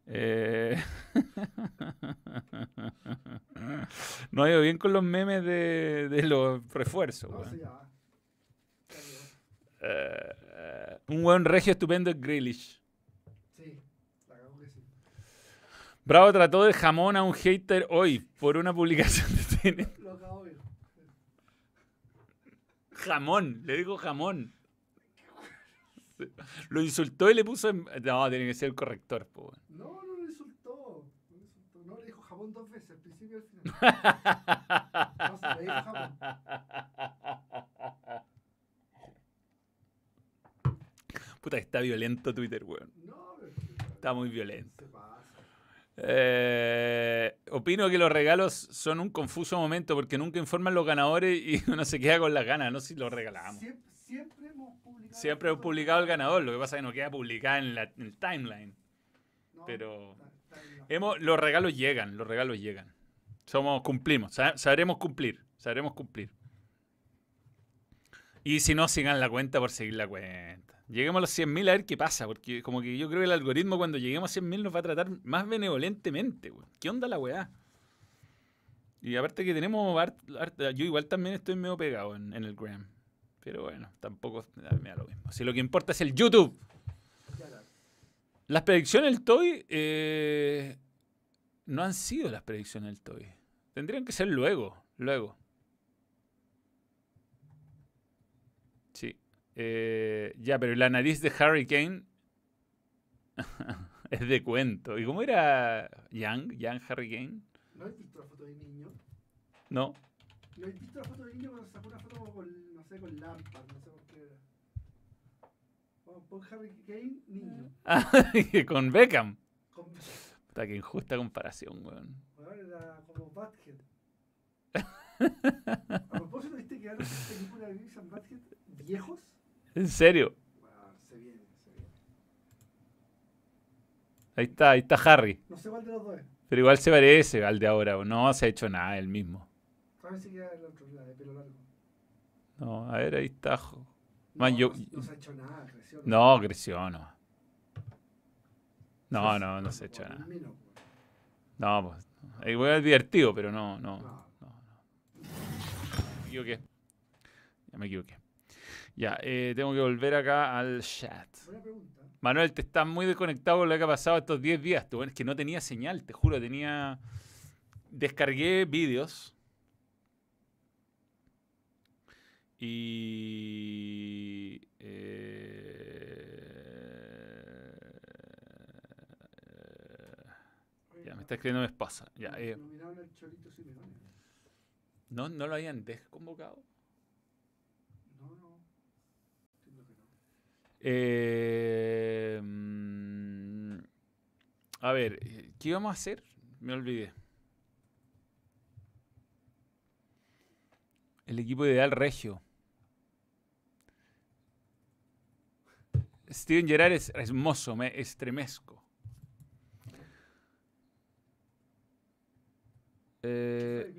Eh, no ha ido bien con los memes de, de los refuerzos. No, weón. sí, ya va. Ya llegó. Eh, un buen regio estupendo es Grealish. Sí, la cagó que sí. Bravo trató de jamón a un hater hoy por una publicación de TN. Lo acabo de Jamón, le dijo jamón. Lo insultó y le puso en... No, tiene que ser el corrector. po. No, no lo insultó. No lo insultó. No, le dijo jamón dos veces, al principio y al final. No, se le dijo jamón. Puta, está violento Twitter, weón. No, pero. Está muy violento. Se. Eh, opino que los regalos son un confuso momento porque nunca informan los ganadores y uno se queda con las ganas, no si los regalamos. Siempre, siempre hemos publicado. Siempre hemos publicado el ganador, lo que pasa es que no queda publicada en, la, en el timeline. No, pero- está- está Hemos, los regalos llegan, los regalos llegan. Somos, cumplimos, sa- sabremos cumplir, sabremos cumplir. Y si no, sigan la cuenta por seguir la cuenta. Lleguemos a los 100.000 a ver qué pasa, porque como que yo creo que el algoritmo cuando lleguemos a 100.000 nos va a tratar más benevolentemente, weón. ¿Qué onda la weá? Y aparte que tenemos, yo igual también estoy medio pegado en, el gram. Pero bueno, tampoco me da lo mismo. Si lo que importa es el YouTube. Las predicciones del Toy eh, no han sido las predicciones del Toy. Tendrían que ser luego, luego. Sí. Eh, ya, pero la nariz de Harry Kane es de cuento. ¿Y cómo era Young, Young Harry Kane? ¿No has visto la foto de niño? No. ¿No has visto la foto de niño cuando sacó una foto con, no sé, con Lampard? No sé por qué era. Pon Harry Kane, niño. Con Beckham. Con, Puta, qué injusta comparación, weón. bueno, era como Badhead. A propósito, ¿viste que ahora película de and Badhead viejos? ¿En serio? Ahí está, ahí está Harry. No sé cuál de los dos es. Pero igual se parece al de ahora. No se ha hecho nada él mismo. A ver si queda el otro, la de pelo largo. No, a ver, ahí está. jo- No, Man, yo- no, no se ha hecho nada, creció. No, creció, no. No, no, no se ha hecho nada. el Mino, No, pues. Igual es divertido, pero no, no. No. equivoqué. Ya me equivoqué. Ya, eh, tengo que volver acá al chat. Buena pregunta. Manuel, te estás muy desconectado con lo que ha pasado estos 10 días. Tú, es que no tenía señal, te juro, tenía... Descargué vídeos. Y... eh, ya, me está escribiendo mi esposa. Ya, eh. ¿no, ¿No lo habían desconvocado? No, no. Entiendo que no. Eh, mm, a ver, eh, ¿qué íbamos a hacer? Me olvidé. El equipo ideal regio. Steven Gerrard es hermoso, me estremezco. Eh.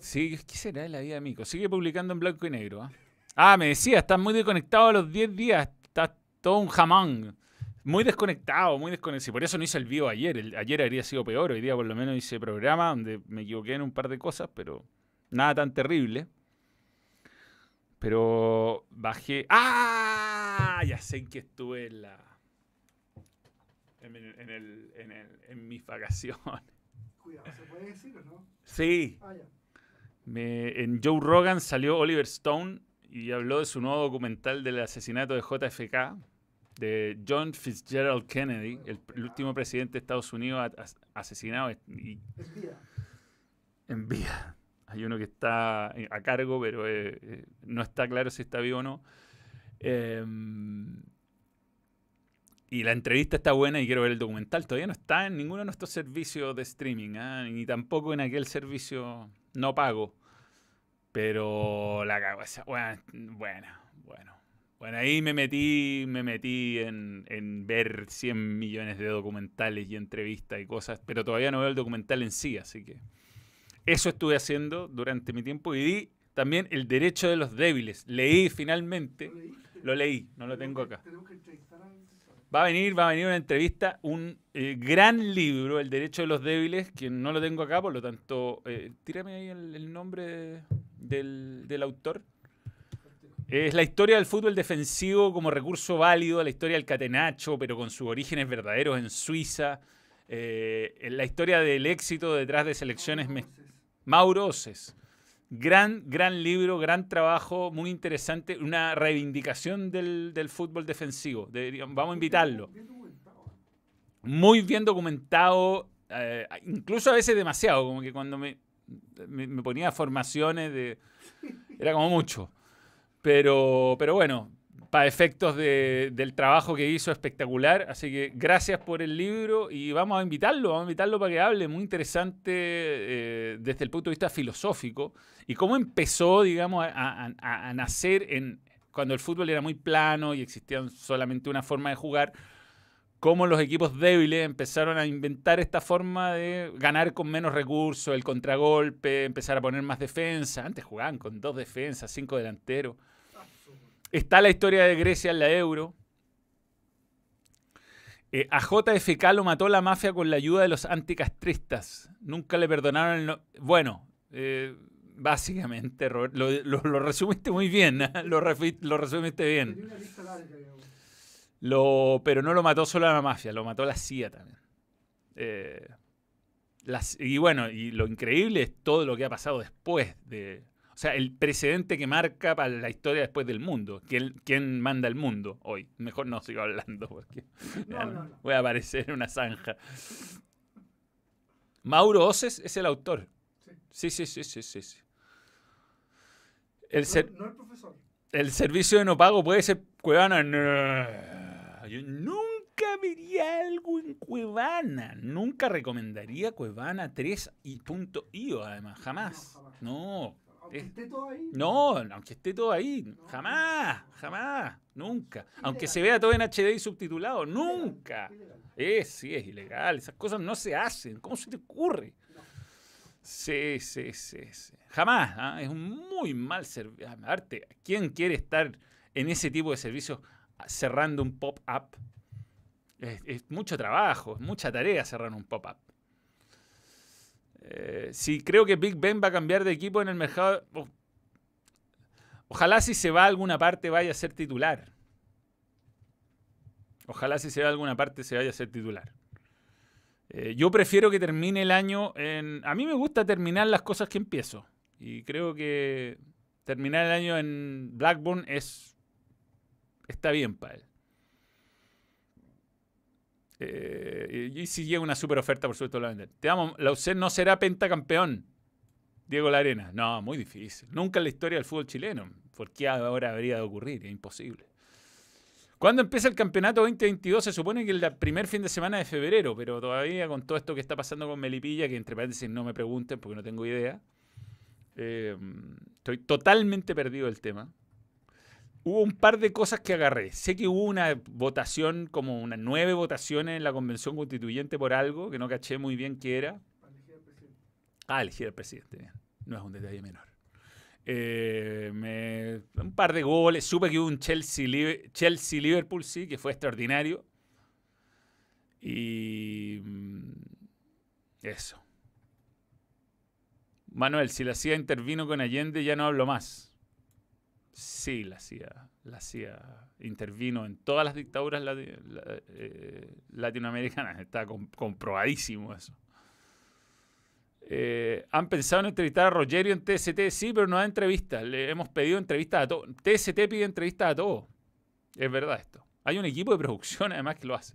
Sí, ¿qué será de la vida de Mico? Sigue publicando en blanco y negro. ¿ah? Ah, me decía, está muy desconectado a los 10 días. Todo un jamán. Muy desconectado, muy desconectado. Por eso no hice el vivo ayer. El- ayer habría sido peor. Hoy día por lo menos hice programa donde me equivoqué en un par de cosas, pero nada tan terrible. Pero bajé. ¡Ah! Ya sé en que estuve en la. En, el- en el- en el- en mis vacaciones. Cuidado, ¿se puede decir o no? Sí. Ah, ya. Me- en Joe Rogan salió Oliver Stone y habló de su nuevo documental del asesinato de JFK, de John Fitzgerald Kennedy, el, el último presidente de Estados Unidos as- asesinado y en vida. Hay uno que está eh, a cargo, pero eh, eh, no está claro si está vivo o no. Em, y la entrevista está buena y quiero ver el documental. Todavía no está en ninguno de nuestros servicios de streaming, ¿ah? ni tampoco en aquel servicio no pago. Pero la cago esa. Bueno, bueno, bueno. Bueno, ahí me metí, me metí en, en ver 100 millones de documentales y entrevistas y cosas, pero todavía no veo el documental en sí, así que eso estuve haciendo durante mi tiempo y di también El Derecho de los Débiles. Leí finalmente, ¿Lo leí, no lo tengo acá. Va a venir, va a venir una entrevista, un eh, gran libro, El Derecho de los Débiles, que no lo tengo acá, por lo tanto, eh, tírame ahí el, el nombre de- del, del autor. Es la historia del fútbol defensivo como recurso válido, la historia del catenacho, pero con sus orígenes verdaderos en Suiza, eh, la historia del éxito detrás de selecciones Mauro Oces. Gran, gran libro, gran trabajo, muy interesante, una reivindicación del, del fútbol defensivo. Vamos a invitarlo. Muy bien documentado, eh, incluso a veces demasiado, como que cuando me, me, me ponía formaciones de... Era como mucho. Pero, pero bueno, para efectos de- del trabajo que hizo espectacular. Así que gracias por el libro y vamos a invitarlo, vamos a invitarlo para que hable. Muy interesante eh, desde el punto de vista filosófico y cómo empezó, digamos, a, a- a- nacer en cuando el fútbol era muy plano y existía solamente una forma de jugar. Cómo los equipos débiles empezaron a inventar esta forma de ganar con menos recursos, el contragolpe, empezar a poner más defensa. Antes jugaban con dos defensas, cinco delanteros. Está la historia de Grecia en la Euro. Eh, a JFK lo mató la mafia con la ayuda de los anticastristas. Nunca le perdonaron el... no- Bueno, eh, básicamente, Robert, lo, lo- lo resumiste muy bien. ¿eh? Lo, lo resumiste bien. Lo, pero no lo mató solo la mafia, lo mató la CIA también. Las- y bueno, y lo increíble es todo lo que ha pasado después de... O sea, el precedente que marca para la historia después del mundo. ¿Quién, quién manda el mundo hoy? Mejor no sigo hablando porque No, ya no, no. voy a aparecer en una zanja. Mauro Oces es el autor. Sí, sí, sí, sí, sí. sí. El, No, el profesor. el servicio de no pago puede ser Cuevana. Yo nunca vería algo en Cuevana. Nunca recomendaría Cuevana 3 y punto .io, además. Jamás. No, jamás. No. Aunque Es- esté todo ahí. No, aunque esté todo ahí. No. Jamás. Jamás. Nunca. Aunque se vea todo en HD y subtitulado. Nunca. Ilegal. Es, sí, es ilegal. Esas cosas no se hacen. ¿Cómo se te ocurre? No. Sí, sí, sí, sí. Jamás. ¿ah? Es un muy mal servicio. Arte. ¿Quién quiere estar en ese tipo de servicios cerrando un pop-up? Es, es mucho trabajo, es mucha tarea cerrar un pop-up. Eh, si creo que Big Ben va a cambiar de equipo en el mercado. Ojalá si se va a alguna parte vaya a ser titular. Ojalá si se va a alguna parte se vaya a ser titular. Eh, yo prefiero que termine el año en... A mí me gusta terminar las cosas que empiezo. Y creo que terminar el año en Blackburn es... Está bien para él. Eh, y si llega una super oferta, por supuesto, la vender. Te. La no será pentacampeón. Diego Larena. No, muy difícil. Nunca en la historia del fútbol chileno. ¿Por qué ahora habría de ocurrir? Es imposible. ¿Cuándo empieza el campeonato 2022? Se supone que el primer fin de semana de febrero, pero todavía con todo esto que está pasando con Melipilla, que entre paréntesis no me pregunten porque no tengo idea, eh, estoy totalmente perdido del tema. Hubo un par de cosas que agarré. Sé que hubo una votación, como unas nueve votaciones en la convención constituyente por algo, que no caché muy bien qué era. Ah, elegir al presidente. No es un detalle menor. Eh, un par de goles. Supe que hubo un Chelsea-Liverpool, sí, que fue extraordinario. Y. Mm, eso. Manuel, si la CIA intervino con Allende, ya no hablo más. Sí, la CIA, la CIA intervino en todas las dictaduras eh, latinoamericanas. Está comprobadísimo eso. Eh, han pensado en entrevistar a Rogerio en TST, sí, pero no da entrevistas. Le hemos pedido entrevistas a todos. TST pide entrevistas a todos. Es verdad esto. Hay un equipo de producción además que lo hace.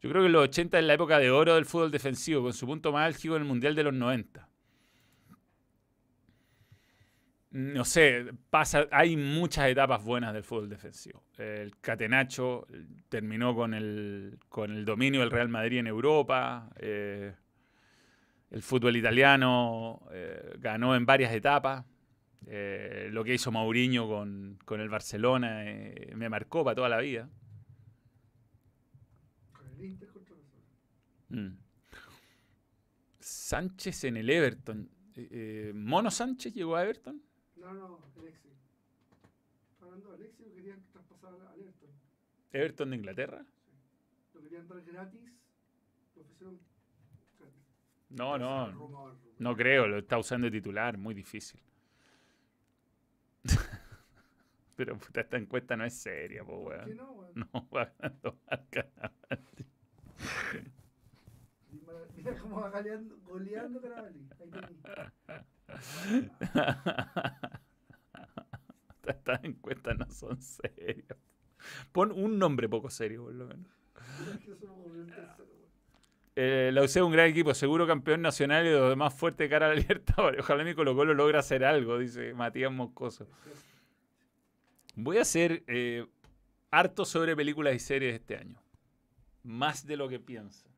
Yo creo que los 80 es la época de oro del fútbol defensivo, con su punto más álgido en el Mundial de los 90. No sé, pasa, hay muchas etapas buenas del fútbol defensivo. El Catenacho terminó con el, con el dominio del Real Madrid en Europa. Eh, el fútbol italiano eh, ganó en varias etapas. Eh, lo que hizo Mourinho con, el Barcelona eh, me marcó para toda la vida. Mm. Sánchez en el Everton. ¿Mono Sánchez llegó a Everton? No, no, Alexi. Hablando de Alexi, lo querían traspasar al Everton. ¿Everton de Inglaterra? Lo querían dar gratis. Lo ofrecieron no, no. No creo, lo está usando de titular, muy difícil. Pero puta, esta encuesta no es seria, po, weón. ¿Qué no, weón? No, weón, Mira cómo va goleando, goleando Carabalí. Estas encuestas no son serias. Pon un nombre poco serio, por lo menos. Eh, la UC es un gran equipo, seguro campeón nacional y de los más fuerte cara a la. Ojalá mi Colo Colo logre hacer algo, dice Matías Moscoso. Voy a hacer eh, harto sobre películas y series este año. Más de lo que piensa.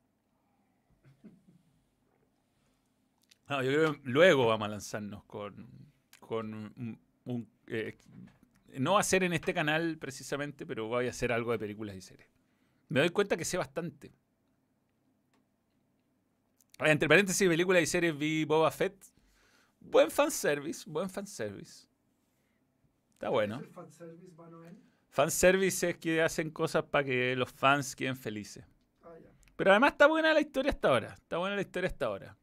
Yo creo que luego vamos a lanzarnos con, con un... Eh, no va a ser en este canal precisamente, pero voy a hacer algo de películas y series. Me doy cuenta que sé bastante. Entre paréntesis, películas y series vi Boba Fett. Buen fanservice, buen fanservice. Está bueno. ¿Es fanservice, Manuel? Fanservice es que hacen cosas para que los fans queden felices. Ah, Pero además está buena la historia hasta ahora. Está buena la historia hasta ahora.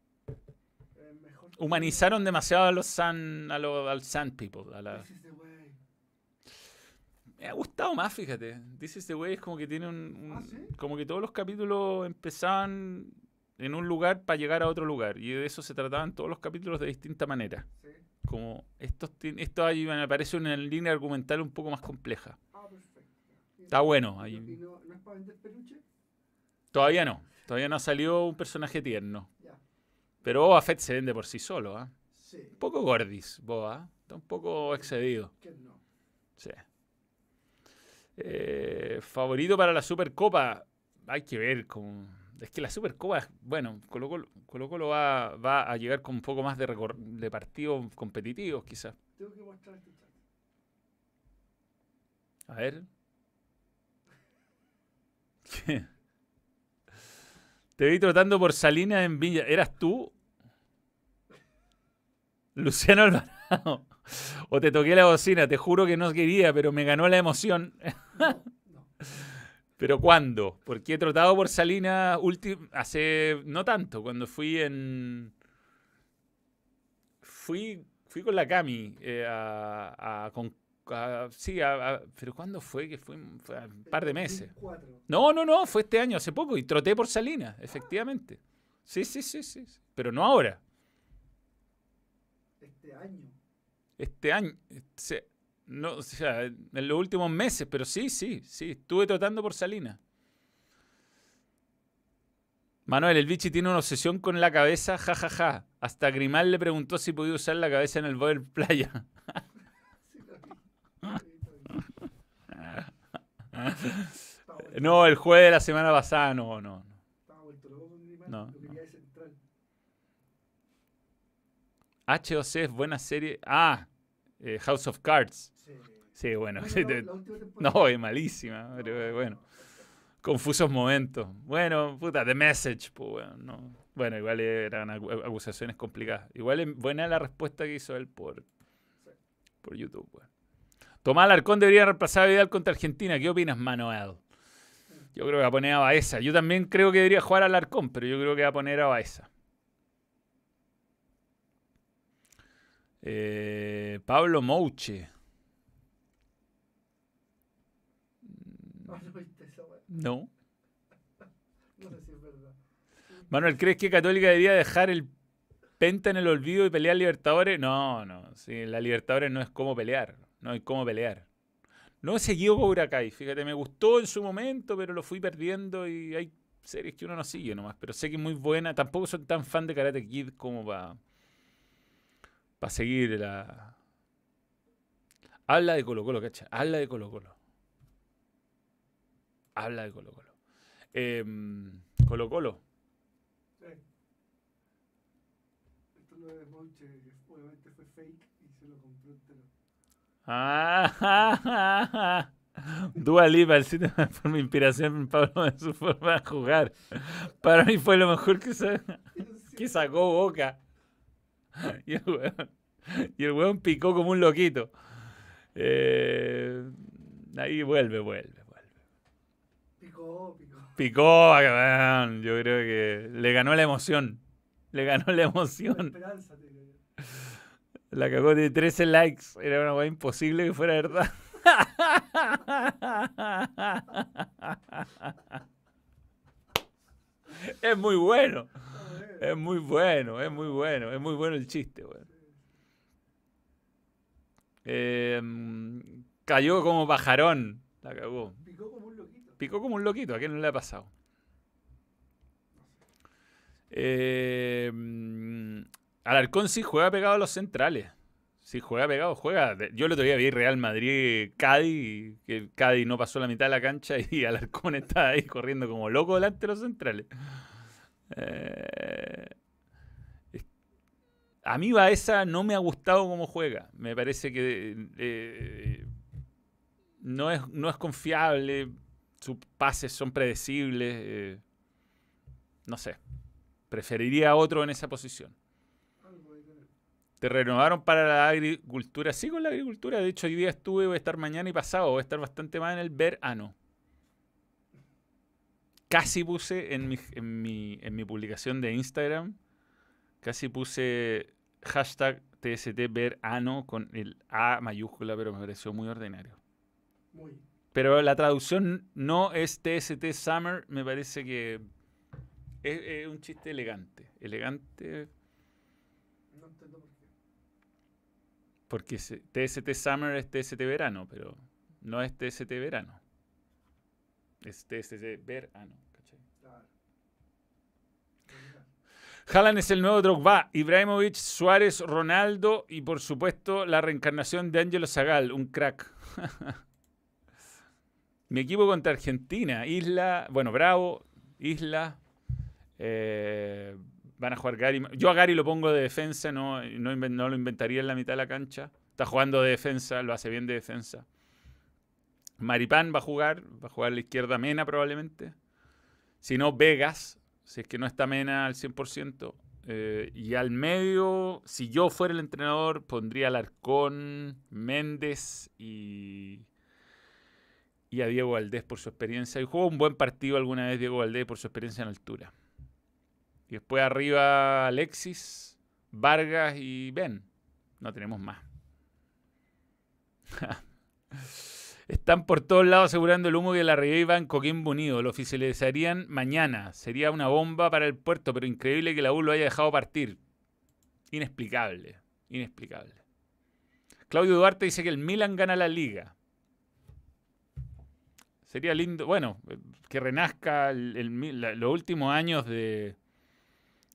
Humanizaron demasiado a los Sun, a los, al Sand People. A la... Me ha gustado más, fíjate. This is the way es como que tiene un. ¿Ah, como que todos los capítulos empezaban en un lugar para llegar a otro lugar. Y de eso se trataban todos los capítulos de distinta manera. Como estos, esto ahí me parece una línea argumental un poco más compleja. Ah, Está bueno. Ahí. no, es para vender peluche? Todavía no. Todavía no salió un personaje tierno. Pero Boba Fett se vende por sí solo. ¿ah? Un poco gordis, Boba. Está un poco excedido. Sí. Eh, favorito para la Supercopa. Hay que ver cómo es que la Supercopa, bueno, Colo Colo, va, va, a llegar con un poco más de, de partidos competitivos, quizás. Tengo que mostrar este chat. A ver. Te vi trotando por Salinas en Villa. ¿Eras tú? Luciano Alvarado. O te toqué la bocina, te juro que no quería, pero me ganó la emoción. ¿Pero cuándo? Porque he trotado por Salinas hace no tanto, cuando fui en... Fui, fui con la Cami eh, a, a- sí, a- a- pero ¿cuándo fue? Que fue, un- fue un par de meses. 2004. No, no, no, fue este año, hace poco, y troté por Salinas, efectivamente. Sí, sí, sí, sí, sí, pero no ahora. Este año. Este año, se- no, o sea, en los últimos meses, pero sí, sí, sí, estuve trotando por Salinas. Manuel, el bichi tiene una obsesión con la cabeza, jajaja. Hasta Grimal le preguntó si podía usar la cabeza en el Boer Playa. No, el jueves de la semana pasada, no, no. no. Estaba vuelto loco con Grimal, No, lo quería no. de central. HOC es buena serie. Ah, eh, House of Cards. Sí. Sí, bueno. Bueno, No, es malísima, pero eh, bueno. Confusos momentos. Bueno, puta, The Message, pues bueno, no. Bueno, igual eran acu- acusaciones complicadas. Igual es buena la respuesta que hizo él por, por YouTube, weón. Tomás Alarcón debería reemplazar a Vidal contra Argentina. ¿Qué opinas, Manuel? Yo creo que va a poner a Baeza. Yo también creo que debería jugar a Alarcón, pero yo creo que va a poner a Baeza. Eh, Pablo Mouche. Ah, no viste esa weá. No. No sé si es verdad. Manuel, ¿crees que Católica debería dejar el penta en el olvido y pelear Libertadores? No, no. Sí, la Libertadores no es como pelear. No hay cómo pelear. No he seguido Cobra Kai. Fíjate, me gustó en su momento, pero lo fui perdiendo y hay series que uno no sigue nomás. Pero sé que es muy buena. Tampoco soy tan fan de Karate Kid como para para seguir la... Habla de Colo Colo, cacha. Habla de Colo Colo. Habla de Colo Colo. Em, Colo Colo. Sí. Esto lo de Monche, obviamente fue fake y se lo compró entero. Ah, Dua Lipa, el sitio por mi inspiración, Pablo, en su forma de jugar. Para mí fue lo mejor que, sa- que sacó Boca. Y el weón, y el weón picó como un loquito. Eh, ahí vuelve, vuelve, vuelve. Picó, picó. Picó, weón. yo creo que le ganó la emoción. Le ganó la emoción. La cagó de 13 likes. Era una weá imposible que fuera verdad. Es muy bueno. A ver, Es muy bueno, es muy bueno. Es muy bueno el chiste. Eh, mm, cayó como pajarón. La cagó. Picó como un loquito. Picó como un loquito. ¿A quién no le ha pasado? Eh, Alarcón sí juega pegado a los centrales. Sí, juega pegado, juega. Yo el otro día vi Real Madrid-Cádiz, que Cádiz no pasó la mitad de la cancha y Alarcón está ahí corriendo como loco delante de los centrales. Eh, a mí Baeza no me ha gustado cómo juega. Me parece que eh, no, es, no es confiable. Sus pases son predecibles. eh, no sé. Preferiría otro en esa posición. Te renovaron para la agricultura. Sí, con la agricultura. De hecho, hoy día estuve, voy a estar mañana y pasado. Voy a estar bastante más en el verano. Casi puse en mi, en mi, en mi publicación de Instagram, casi puse hashtag TST verano con el A mayúscula, pero me pareció muy ordinario. Muy. Pero la traducción no es TST Summer, me parece que es, es un chiste elegante. Elegante No entiendo por qué. Porque TST Summer es TST verano, pero no es TST verano. Es TST verano. ¿cachai? Claro. Haaland es el nuevo Drogba, Ibrahimovic, Suárez, Ronaldo y por supuesto la reencarnación de Angelo Zagal, un crack. Mi equipo contra Argentina, Isla, bueno, Bravo, Isla, eh, van a jugar Gary. Yo a Gary lo pongo de defensa, no, no, lo inventaría en la mitad de la cancha. Está jugando de defensa, lo hace bien de defensa. Maripán va a jugar, va a jugar a la izquierda Mena probablemente. Si no, Vegas, si es que no está Mena al 100%. Eh, y al medio, si yo fuera el entrenador, pondría al Arcón, Méndez y, y a Diego Valdés por su experiencia. Y jugó un buen partido alguna vez Diego Valdés por su experiencia en altura. Después arriba Alexis, Vargas y Ben. No tenemos más. Están por todos lados asegurando el humo que la Rey va en Coquimbo Unido. Lo oficializarían mañana. Sería una bomba para el puerto, pero increíble que la U lo haya dejado partir. Inexplicable. Inexplicable. Claudio Duarte dice que el Milan gana la liga. Sería lindo, bueno, que renazca los últimos años de,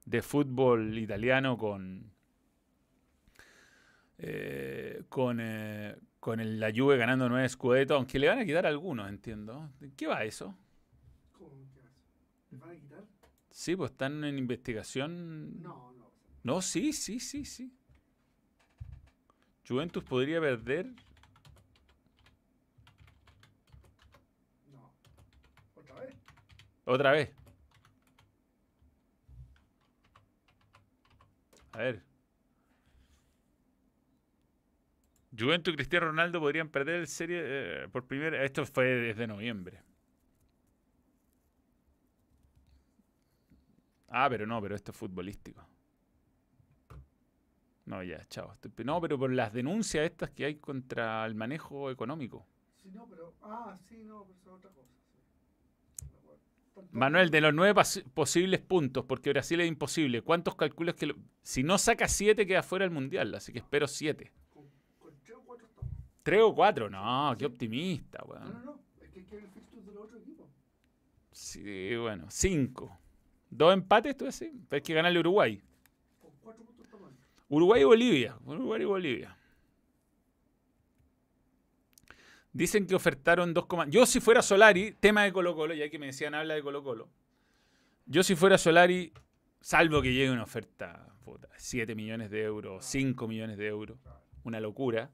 de fútbol italiano con, eh, con, eh, con el, la Juve ganando nueve Scudetto, aunque le van a quitar algunos, entiendo. ¿Qué va eso? ¿Cómo que hace? ¿Le van a quitar? Sí, pues están en investigación. No, no. No, sí, sí, sí, sí. Juventus podría perder. No. ¿Otra vez? Otra vez. A ver. Juventus y Cristiano Ronaldo podrían perder el serie eh, por primera. Esto fue desde noviembre. Ah, pero no, pero esto es futbolístico. No, ya, chao. No, pero por las denuncias estas que hay contra el manejo económico. Sí, no, pero. Ah, sí, no, pero es otra cosa. sí. Me acuerdo. Tanto- Manuel, de los nueve posibles puntos, porque Brasil es imposible, ¿cuántos calculas que... lo- Si no saca siete, queda fuera del Mundial, así que espero siete. Con, con tres o cuatro estamos. ¿Tres o cuatro? No, qué optimista, No, no, weón. no. Es que hay que ver el fixture de los otros equipos. Sí, bueno, cinco. ¿Dos empates, tú decís? Pero hay que ganarle a Uruguay. Con cuatro puntos estamos. Uruguay y Bolivia. Uruguay y Bolivia. Dicen que ofertaron 2, yo si fuera Solari, tema de Colo Colo, ya que me decían habla de Colo Colo. Yo si fuera Solari, salvo que llegue una oferta, puta, 7 millones de euros, 5 millones de euros, una locura.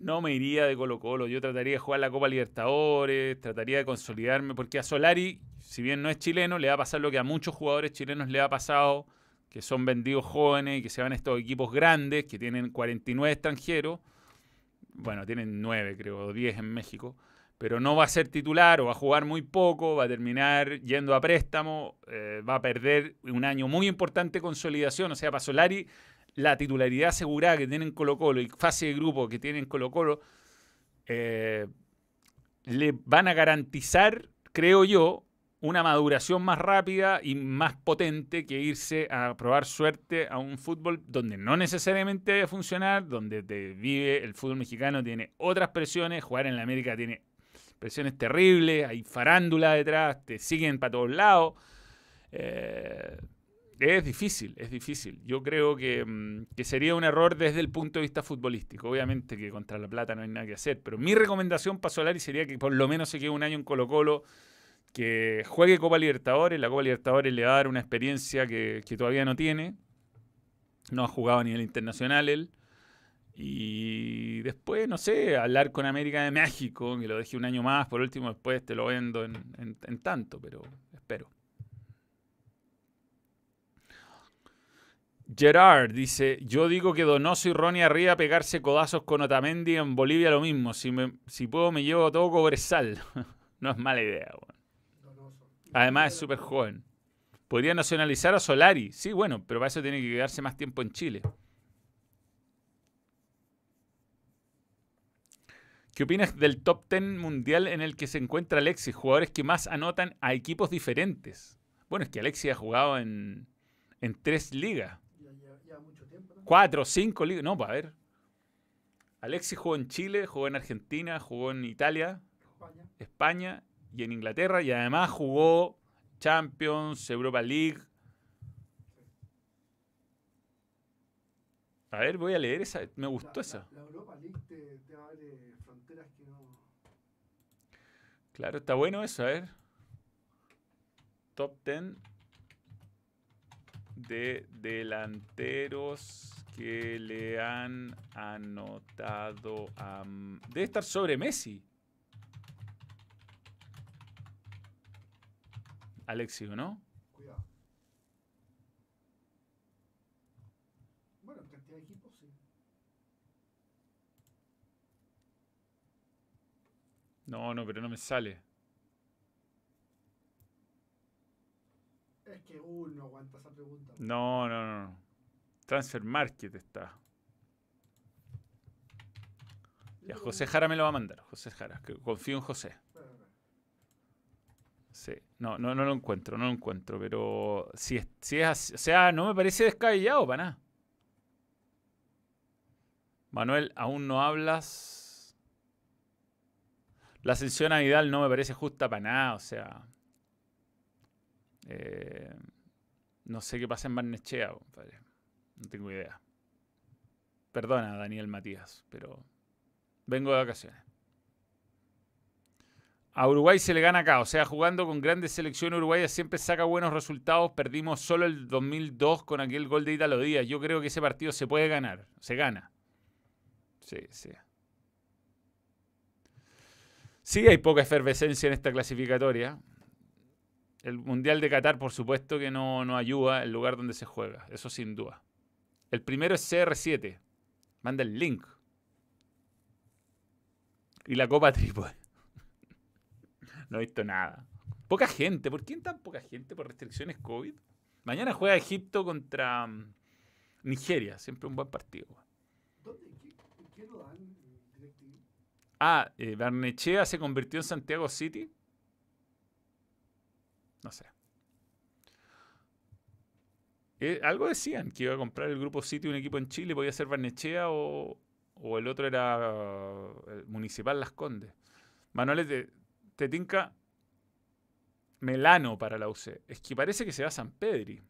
No me iría de Colo Colo, yo trataría de jugar la Copa Libertadores, trataría de consolidarme, porque a Solari, si bien no es chileno, le va a pasar lo que a muchos jugadores chilenos le ha pasado, que son vendidos jóvenes y que se van a estos equipos grandes, que tienen 49 extranjeros, bueno, tienen 9 creo, 10 en México, pero no va a ser titular o va a jugar muy poco, va a terminar yendo a préstamo, eh, va a perder un año muy importante consolidación, o sea, para Solari la titularidad asegurada que tienen Colo Colo y fase de grupo que tienen Colo Colo, eh, le van a garantizar, creo yo, una maduración más rápida y más potente que irse a probar suerte a un fútbol donde no necesariamente debe funcionar, donde te vive el fútbol mexicano, tiene otras presiones, jugar en la América tiene presiones terribles, hay farándula detrás, te siguen para todos lados. Eh, es difícil, es difícil. Yo creo que, mm, que sería un error desde el punto de vista futbolístico. Obviamente que contra la plata no hay nada que hacer, pero mi recomendación para Solari sería que por lo menos se quede un año en Colo Colo, que juegue Copa Libertadores. La Copa Libertadores le va a dar una experiencia que, que todavía no tiene. No ha jugado a nivel internacional él. Y después, no sé, hablar con América de México, que lo deje un año más, por último, después te lo vendo en, tanto, pero espero. Gerard dice, yo digo que Donoso y Ronnie arriba pegarse codazos con Otamendi en Bolivia lo mismo. Si, me, si puedo me llevo todo Cobresal. no es mala idea. weón. Además es súper joven. Podría nacionalizar a Solari. Sí, bueno, pero para eso tiene que quedarse más tiempo en Chile. ¿Qué opinas del top 10 mundial en el que se encuentra Alexis? Jugadores que más anotan a equipos diferentes. Bueno, es que Alexis ha jugado en, en tres ligas. Ya, ya, ya mucho tiempo, ¿no? Cuatro, cinco ligas. No, pues a ver. Alexis jugó en Chile, jugó en Argentina, jugó en Italia, España. España y en Inglaterra. Y además jugó Champions, Europa League. A ver, voy a leer esa. Me gustó La- esa. La, la Europa League te, te abre fronteras que no. Claro, está bueno eso, a ver. Top 10 de delanteros que le han anotado a... Debe estar sobre Messi. Alexis, ¿o ¿no? Cuidado. Bueno, en cantidad de equipos, sí. No, no, pero no me sale. Es que uy, no aguanta esa pregunta. No, no, no. no. Transfer Market está. Ya, José Jara me lo va a mandar. José Jara, que confío en José. Sí, no, no, no lo encuentro, no lo encuentro, pero si es, si es así- o sea, no me parece descabellado para nada. Manuel, aún no hablas. La ascensión a Vidal no me parece justa para nada, o sea. eh, no sé qué pasa en Barnechea, compadre. No tengo idea. Perdona, Daniel Matías, pero vengo de vacaciones. A Uruguay se le gana acá, o sea, jugando con grandes selecciones uruguaya siempre saca buenos resultados. Perdimos solo el 2002 con aquel gol de Italo Díaz. Yo creo que ese partido se puede ganar, se gana. Sí, sí. Sí, hay poca efervescencia en esta clasificatoria. El Mundial de Qatar, por supuesto, que no, no ayuda el lugar donde se juega, eso sin duda. El primero es CR7. Manda el link. Y la Copa Trípode. No he visto nada. Poca gente. ¿Por qué tan poca gente? ¿Por restricciones COVID? Mañana juega Egipto contra mm, Nigeria. Siempre un buen partido. ¿Dónde? ¿Qué, ¿Qué lo dan en? Ah, eh, Barnechea se convirtió en Santiago City. No sé. Eh, algo decían que iba a comprar el grupo City un equipo en Chile, podía ser Barnechea o, o el otro era eh, Municipal Las Condes. Manuel, te, tinca Melano para la UC. Es que parece que se va a San Pedri.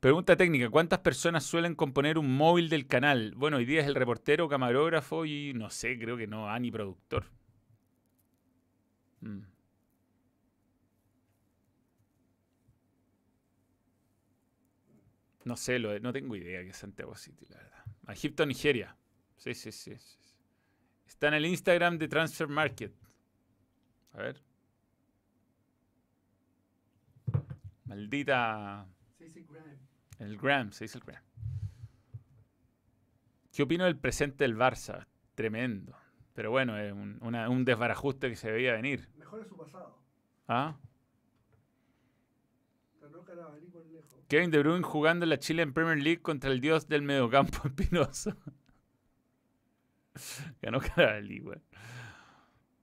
Pregunta técnica, ¿cuántas personas suelen componer un móvil del canal? Bueno, hoy día es el reportero, camarógrafo y no sé, creo que no, ah, ni productor. Mm. No sé, lo no tengo idea que es Santiago City, la verdad. Egipto, Nigeria. Sí, sí, sí, sí. Está en el Instagram de Transfer Market. A ver. Maldita. Se dice Graham. El Gram, se dice el Gram. ¿Qué opino del presente del Barça? Tremendo. Pero bueno, es un, una- un desbarajuste que se veía venir. Mejor es su pasado. ¿Ah? Kevin De Bruyne jugando en la Chile en Premier League contra el dios del mediocampo Espinosa. Ganó.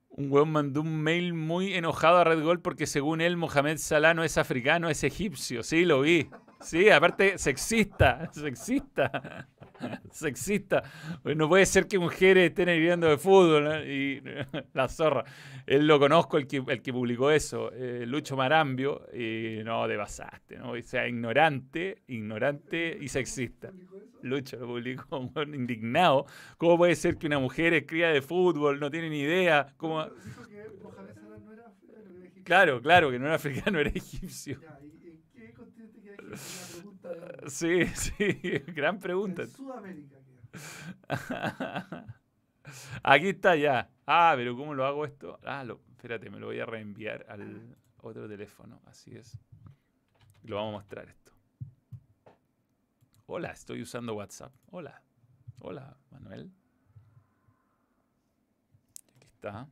Un weón mandó un mail muy enojado a Red Gold porque según él Mohamed Salah no es africano, es egipcio. Sí, lo vi. Sí, aparte sexista, sexista, sexista. Pues no puede ser que mujeres estén viviendo de fútbol ¿no? y la zorra. Él lo conozco, el que, el que publicó eso, eh, Lucho Marambio, y no, te pasaste, ¿no? O sea, ignorante, ignorante y sexista. Lucho lo publicó, indignado. ¿Cómo puede ser que una mujer escriba de fútbol? No tiene ni idea. ¿Cómo? Claro, claro, que no era africano, era egipcio. Ya, ¿y en qué continente queda pregunta de... Sí, sí, gran pregunta. En Sudamérica. Aquí está ya. Ah, pero ¿cómo lo hago esto? Ah, lo, espérate, me lo voy a reenviar al otro teléfono. Así es. Y Lo vamos a mostrar esto. Hola, estoy usando WhatsApp. Hola. Hola, Manuel. Aquí está.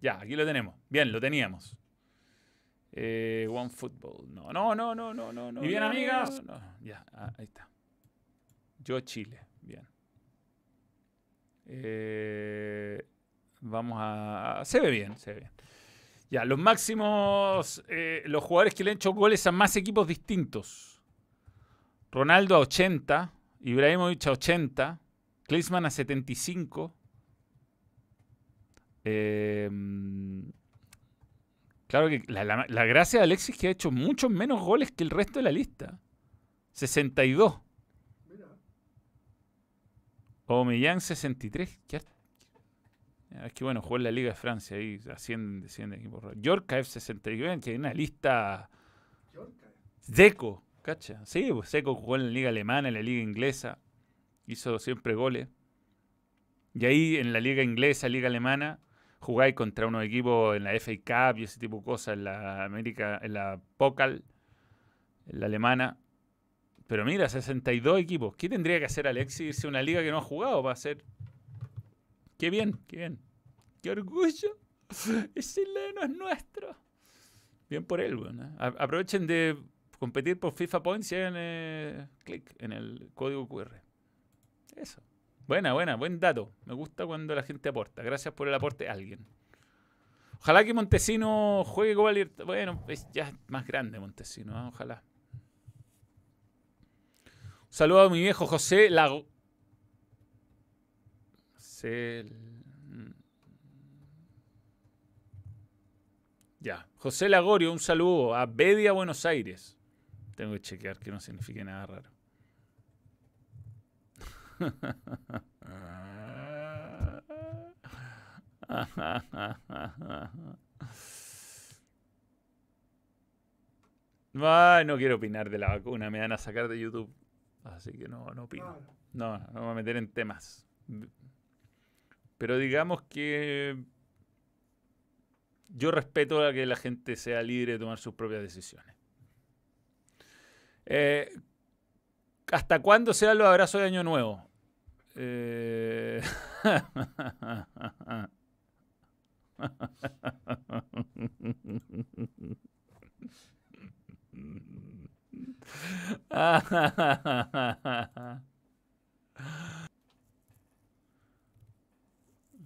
Ya, aquí lo tenemos. Bien, lo teníamos. Eh, One Football. No, no, no, no, no, no. no Y bien, no, amigas. no, no. Ya, ah, ahí está. Yo Chile. Bien. Eh, vamos a. Se ve bien, se ve bien. Ya, los máximos. eh, los jugadores que le han hecho goles a más equipos distintos. Ronaldo a 80. Ibrahimovic a 80. Klinsmann a 75. Eh, claro que la, la- la gracia de Alexis es que ha hecho muchos menos goles que el resto de la lista. 62. Mira, Aubameyang 63. ¿Qué Ah, Es que bueno, jugó en la Liga de Francia ahí, ascienden, descienden equipos. raros. York F61, que hay una lista. Yorka. Deco, ¿cacha? Sí, pues Deco jugó en la Liga Alemana, en la Liga Inglesa. Hizo siempre goles. Y ahí en la Liga Inglesa, Liga Alemana, jugáis contra unos equipos en la FA Cup y ese tipo de cosas, en la América, en la Pokal, en la alemana. Pero mira, 62 equipos. ¿Qué tendría que hacer Alexis? Irse a una liga que no ha jugado para hacer. Qué bien, qué bien. Qué orgullo. El chileno es nuestro. Bien por él, bueno. ¿eh? Aprovechen de competir por FIFA Points y hagan eh, clic en el código QR. Eso. Buena, buena, buen dato. Me gusta cuando la gente aporta. Gracias por el aporte a alguien. Ojalá que Montesino juegue Copa Libertadores. Bueno, es ya más grande Montesino, ¿eh? ojalá. Saludo a mi viejo José Lago. José... Mm. Ya. José Lagorio, un saludo a Bedia, Buenos Aires. Tengo que chequear que no signifique nada raro. no quiero opinar de la vacuna, me van a sacar de YouTube. Así que no, no opino. No, no me voy a meter en temas. Pero digamos que yo respeto a que la gente sea libre de tomar sus propias decisiones. Eh, ¿Hasta cuándo sean los abrazos de Año Nuevo? Eh...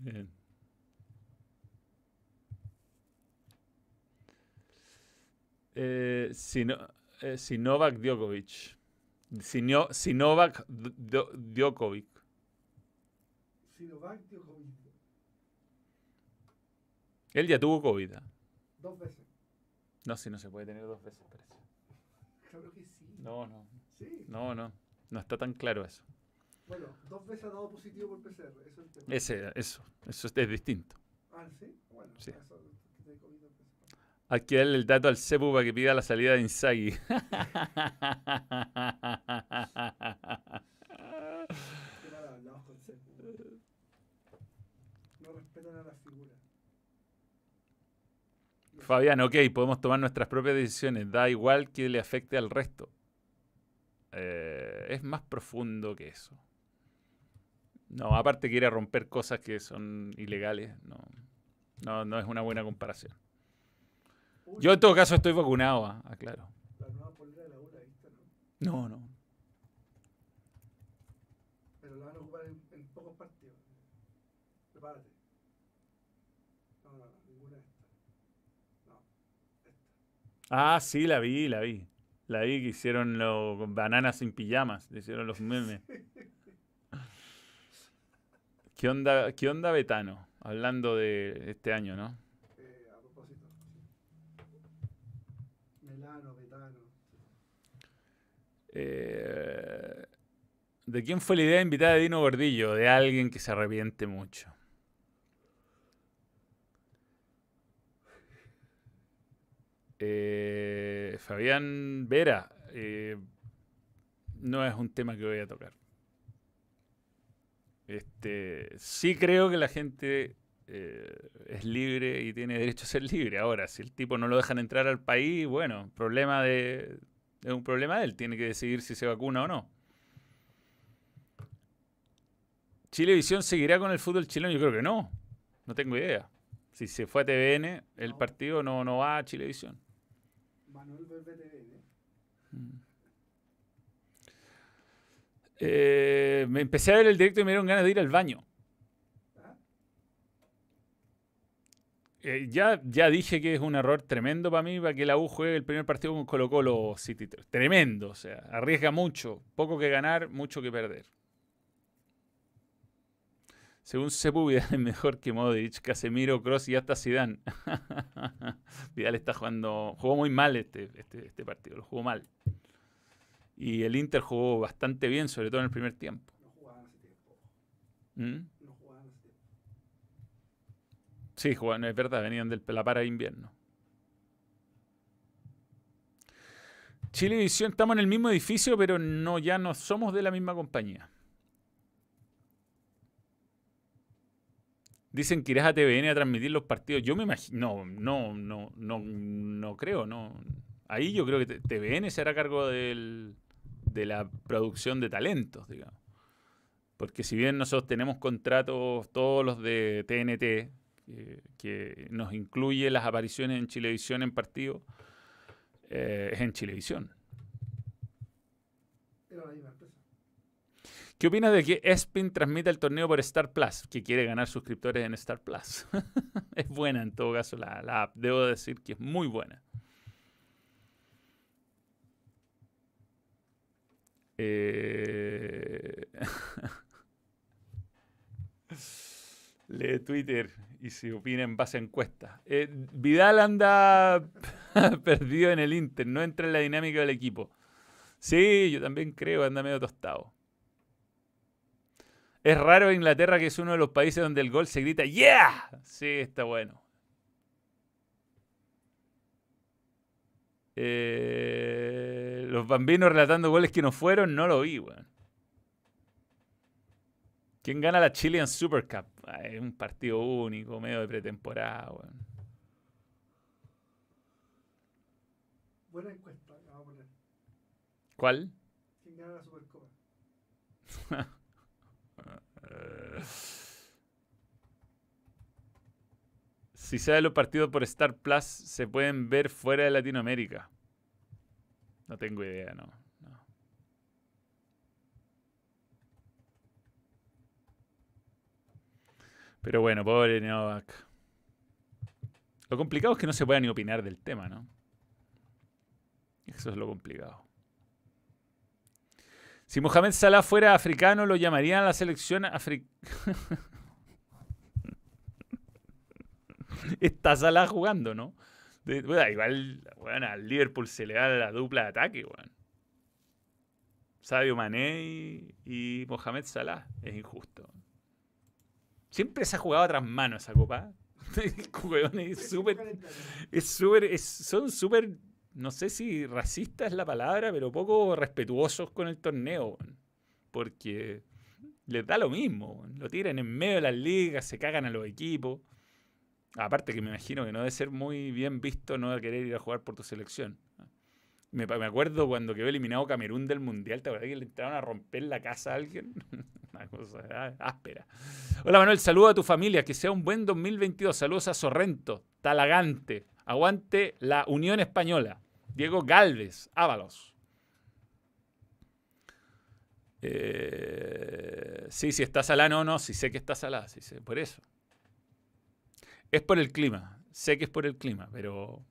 Bien. Eh, Sino, eh, Sinovac Djokovic. Sino, Sinovac Djokovic. Sinovac Djokovic. Él ya tuvo COVID. ¿ah? Dos veces. No, si no se puede tener dos veces, parece. Claro que sí. No, no. Sí. No, no. No está tan claro eso. Bueno, dos veces ha dado positivo por PCR. Eso es el tema. Ese, eso. Eso es distinto. Ah, ¿sí? Bueno, Sí. eso, que te COVID. Hay que darle el dato al CEPU para que pida la salida de Inzaghi. Qué mal hablados con Sepu. No respetan a las figuras. Fabián, ok, podemos tomar nuestras propias decisiones. Da igual que le afecte al resto. Eh, es más profundo que eso. No, aparte quiere romper cosas que son ilegales. No, no, no es una buena comparación. Uy, Yo en todo caso estoy vacunado, ah, aclaro. La nueva polera de la U la viste, ¿no? No, no. Pero la van a ocupar en, en pocos partidos. Prepárate. No, no, no, ninguna de estas. No, esta. Ah, sí, la vi, la vi. La vi que hicieron los bananas sin pijamas, le hicieron los memes. ¿Qué onda, ¿Qué onda Betano? Hablando de este año, ¿no? Eh, a propósito. Melano, Betano. Eh, ¿De quién fue la idea de invitar a Dino Gordillo? De alguien que se arrepiente mucho. Eh, Fabián Vera, eh, no es un tema que voy a tocar. Este, sí creo que la gente eh, es libre y tiene derecho a ser libre. Ahora, si el tipo no lo dejan entrar al país, bueno, problema de, es un problema de él. Tiene que decidir si se vacuna o no. ¿Chilevisión seguirá con el fútbol chileno? Yo creo que no. No tengo idea. Si se fue a TVN, el partido no, no va a Chilevisión. Manuel Belvetevene. Eh, me empecé a ver el directo y me dieron ganas de ir al baño. ¿Ah? Eh, ya, ya dije que es un error tremendo para mí para que la U juegue el primer partido con Colo Colo City. Tremendo, o sea, arriesga mucho. Poco que ganar, mucho que perder. Según Sepu, Vidal es mejor que Modric, Casemiro, Cross y hasta Zidane. Vidal está jugando... Jugó muy mal este, este, este partido, lo jugó mal. Y el Inter jugó bastante bien, sobre todo en el primer tiempo. No jugaban hace tiempo. ¿Mm? No jugaban hace tiempo. Sí, jugaban, es verdad, venían del la para de invierno. Chile Visión, estamos en el mismo edificio, pero no, ya no somos de la misma compañía. Dicen que irás a TVN a transmitir los partidos. Yo me imagino. No, no, no, no, creo, no. Ahí yo creo que TVN se hará cargo de la producción de talentos, digamos. Porque si bien nosotros tenemos contratos, todos los de TNT, que, que nos incluye las apariciones en Chilevisión en partido, eh, es en Chilevisión. Misma empresa. ¿Qué opinas de que Espin transmita el torneo por Star Plus? Que quiere ganar suscriptores en Star Plus. es buena en todo caso la, app. Debo decir que es muy buena. Eh... Lee Twitter y si opina en base a encuestas. Eh, Vidal anda perdido en el Inter, no entra en la dinámica del equipo. Sí, yo también creo, anda medio tostado. Es raro Inglaterra, que es uno de los países donde el gol se grita ¡Yeah! Sí, está bueno. Eh, los bambinos relatando goles que no fueron, no lo vi, weón. ¿Quién gana la Chilean Super Cup? Es un partido único, medio de pretemporada, weón. Buena encuesta, vamos a poner. ¿Cuál? ¿Quién gana la Supercopa? Si sale los partidos por Star Plus, se pueden ver fuera de Latinoamérica. No tengo idea, no. no. Pero bueno, pobre Novak. Lo complicado es que no se pueda ni opinar del tema, ¿no? Eso es lo complicado. Si Mohamed Salah fuera africano, lo llamarían a la selección africana. Está Salah jugando, ¿no? De- bueno, igual, bueno, al Liverpool se le da la dupla de ataque, weón. Sadio Mané y, Mohamed Salah. Es injusto. Siempre se ha jugado a tras manos esa copa. Es súper son súper, no sé si racista es la palabra, pero poco respetuosos con el torneo, porque les da lo mismo, lo tiran en medio de las ligas, se cagan a los equipos. Aparte que me imagino que no debe ser muy bien visto no querer ir a jugar por tu selección. Me, acuerdo cuando quedó eliminado Camerún del Mundial, ¿te acuerdas que le entraron a romper la casa a alguien? Una cosa áspera. Hola Manuel, saludo a tu familia, que sea un buen 2022. Saludos a Sorrento, Talagante. Aguante la Unión Española. Diego Galvez, Ábalos. Eh, sí, si está salada, no, no, sí sé que está salada, sí sé, por eso. Es por el clima, sé que es por el clima, pero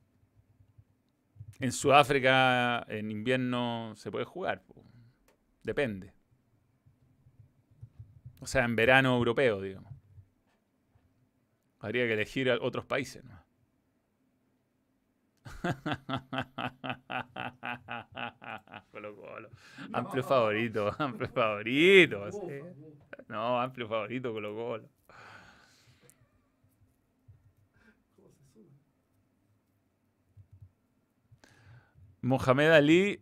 en Sudáfrica en invierno se puede jugar, depende. O sea, en verano europeo, digamos. Habría que elegir a otros países, ¿no? Colo Colo. Amplio No. favorito, amplio favorito. sí. No, amplio favorito Colo Colo. Mohamed Ali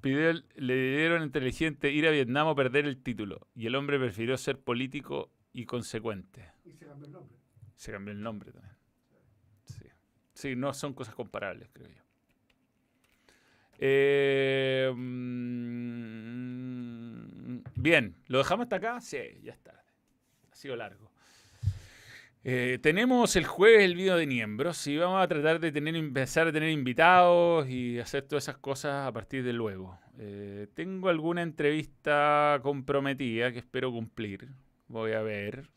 pidió, le dieron inteligente ir a Vietnam o perder el título. Y el hombre prefirió ser político y consecuente. Y se cambió el nombre. Se cambió el nombre también. Sí. No son cosas comparables, creo yo. Eh, mm, bien, ¿lo dejamos hasta acá? Sí, ya está. Ha sido largo. Eh, tenemos el jueves el video de miembros y vamos a tratar de tener, empezar a tener invitados y hacer todas esas cosas a partir de luego. Eh, tengo alguna entrevista comprometida que espero cumplir. Voy a ver.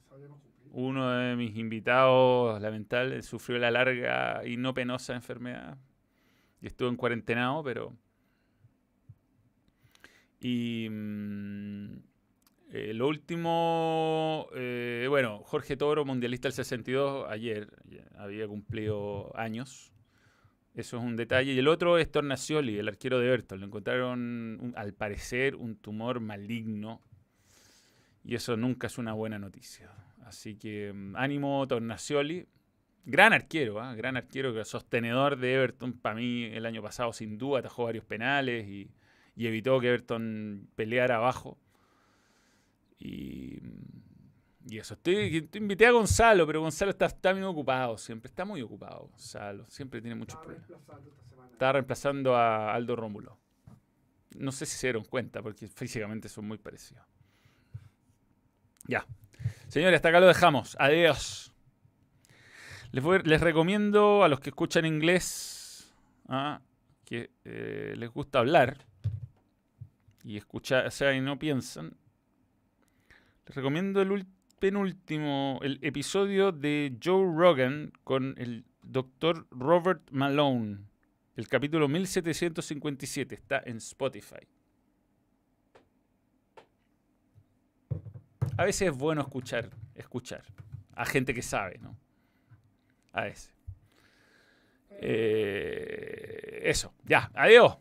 Uno de mis invitados, lamentable, sufrió la larga y no penosa enfermedad. Y estuvo en cuarentenado, pero. Y. mm, eh, lo último. eh, bueno, Jorge Toro, mundialista del 62, ayer había cumplido años. Eso es un detalle. Y el otro es Tornacioli, el arquero de Everton. Le encontraron, al parecer, un tumor maligno. Y eso nunca es una buena noticia. Así que mm, ánimo Tornacioli. Gran arquero, ¿ah? gran arquero, que sostenedor de Everton. Para mí, el año pasado, sin duda, atajó varios penales y, y evitó que Everton peleara abajo. Y, y eso. Estoy, invité a Gonzalo, pero Gonzalo está, está muy ocupado siempre. Está muy ocupado, Gonzalo. Siempre tiene muchos Estaba problemas. Estaba reemplazando a Aldo Rómulo. No sé si se dieron cuenta, porque físicamente son muy parecidos. Ya. Señores, hasta acá lo dejamos. Adiós. Les, voy- les recomiendo a los que escuchan inglés, ah, que eh, les gusta hablar, y escuchar, o sea, y no piensan, les recomiendo el penúltimo, el episodio de Joe Rogan con el doctor Robert Malone. El capítulo 1757 está en Spotify. A veces es bueno escuchar, escuchar a gente que sabe, ¿no? A veces. Eh, eso, ya, adiós.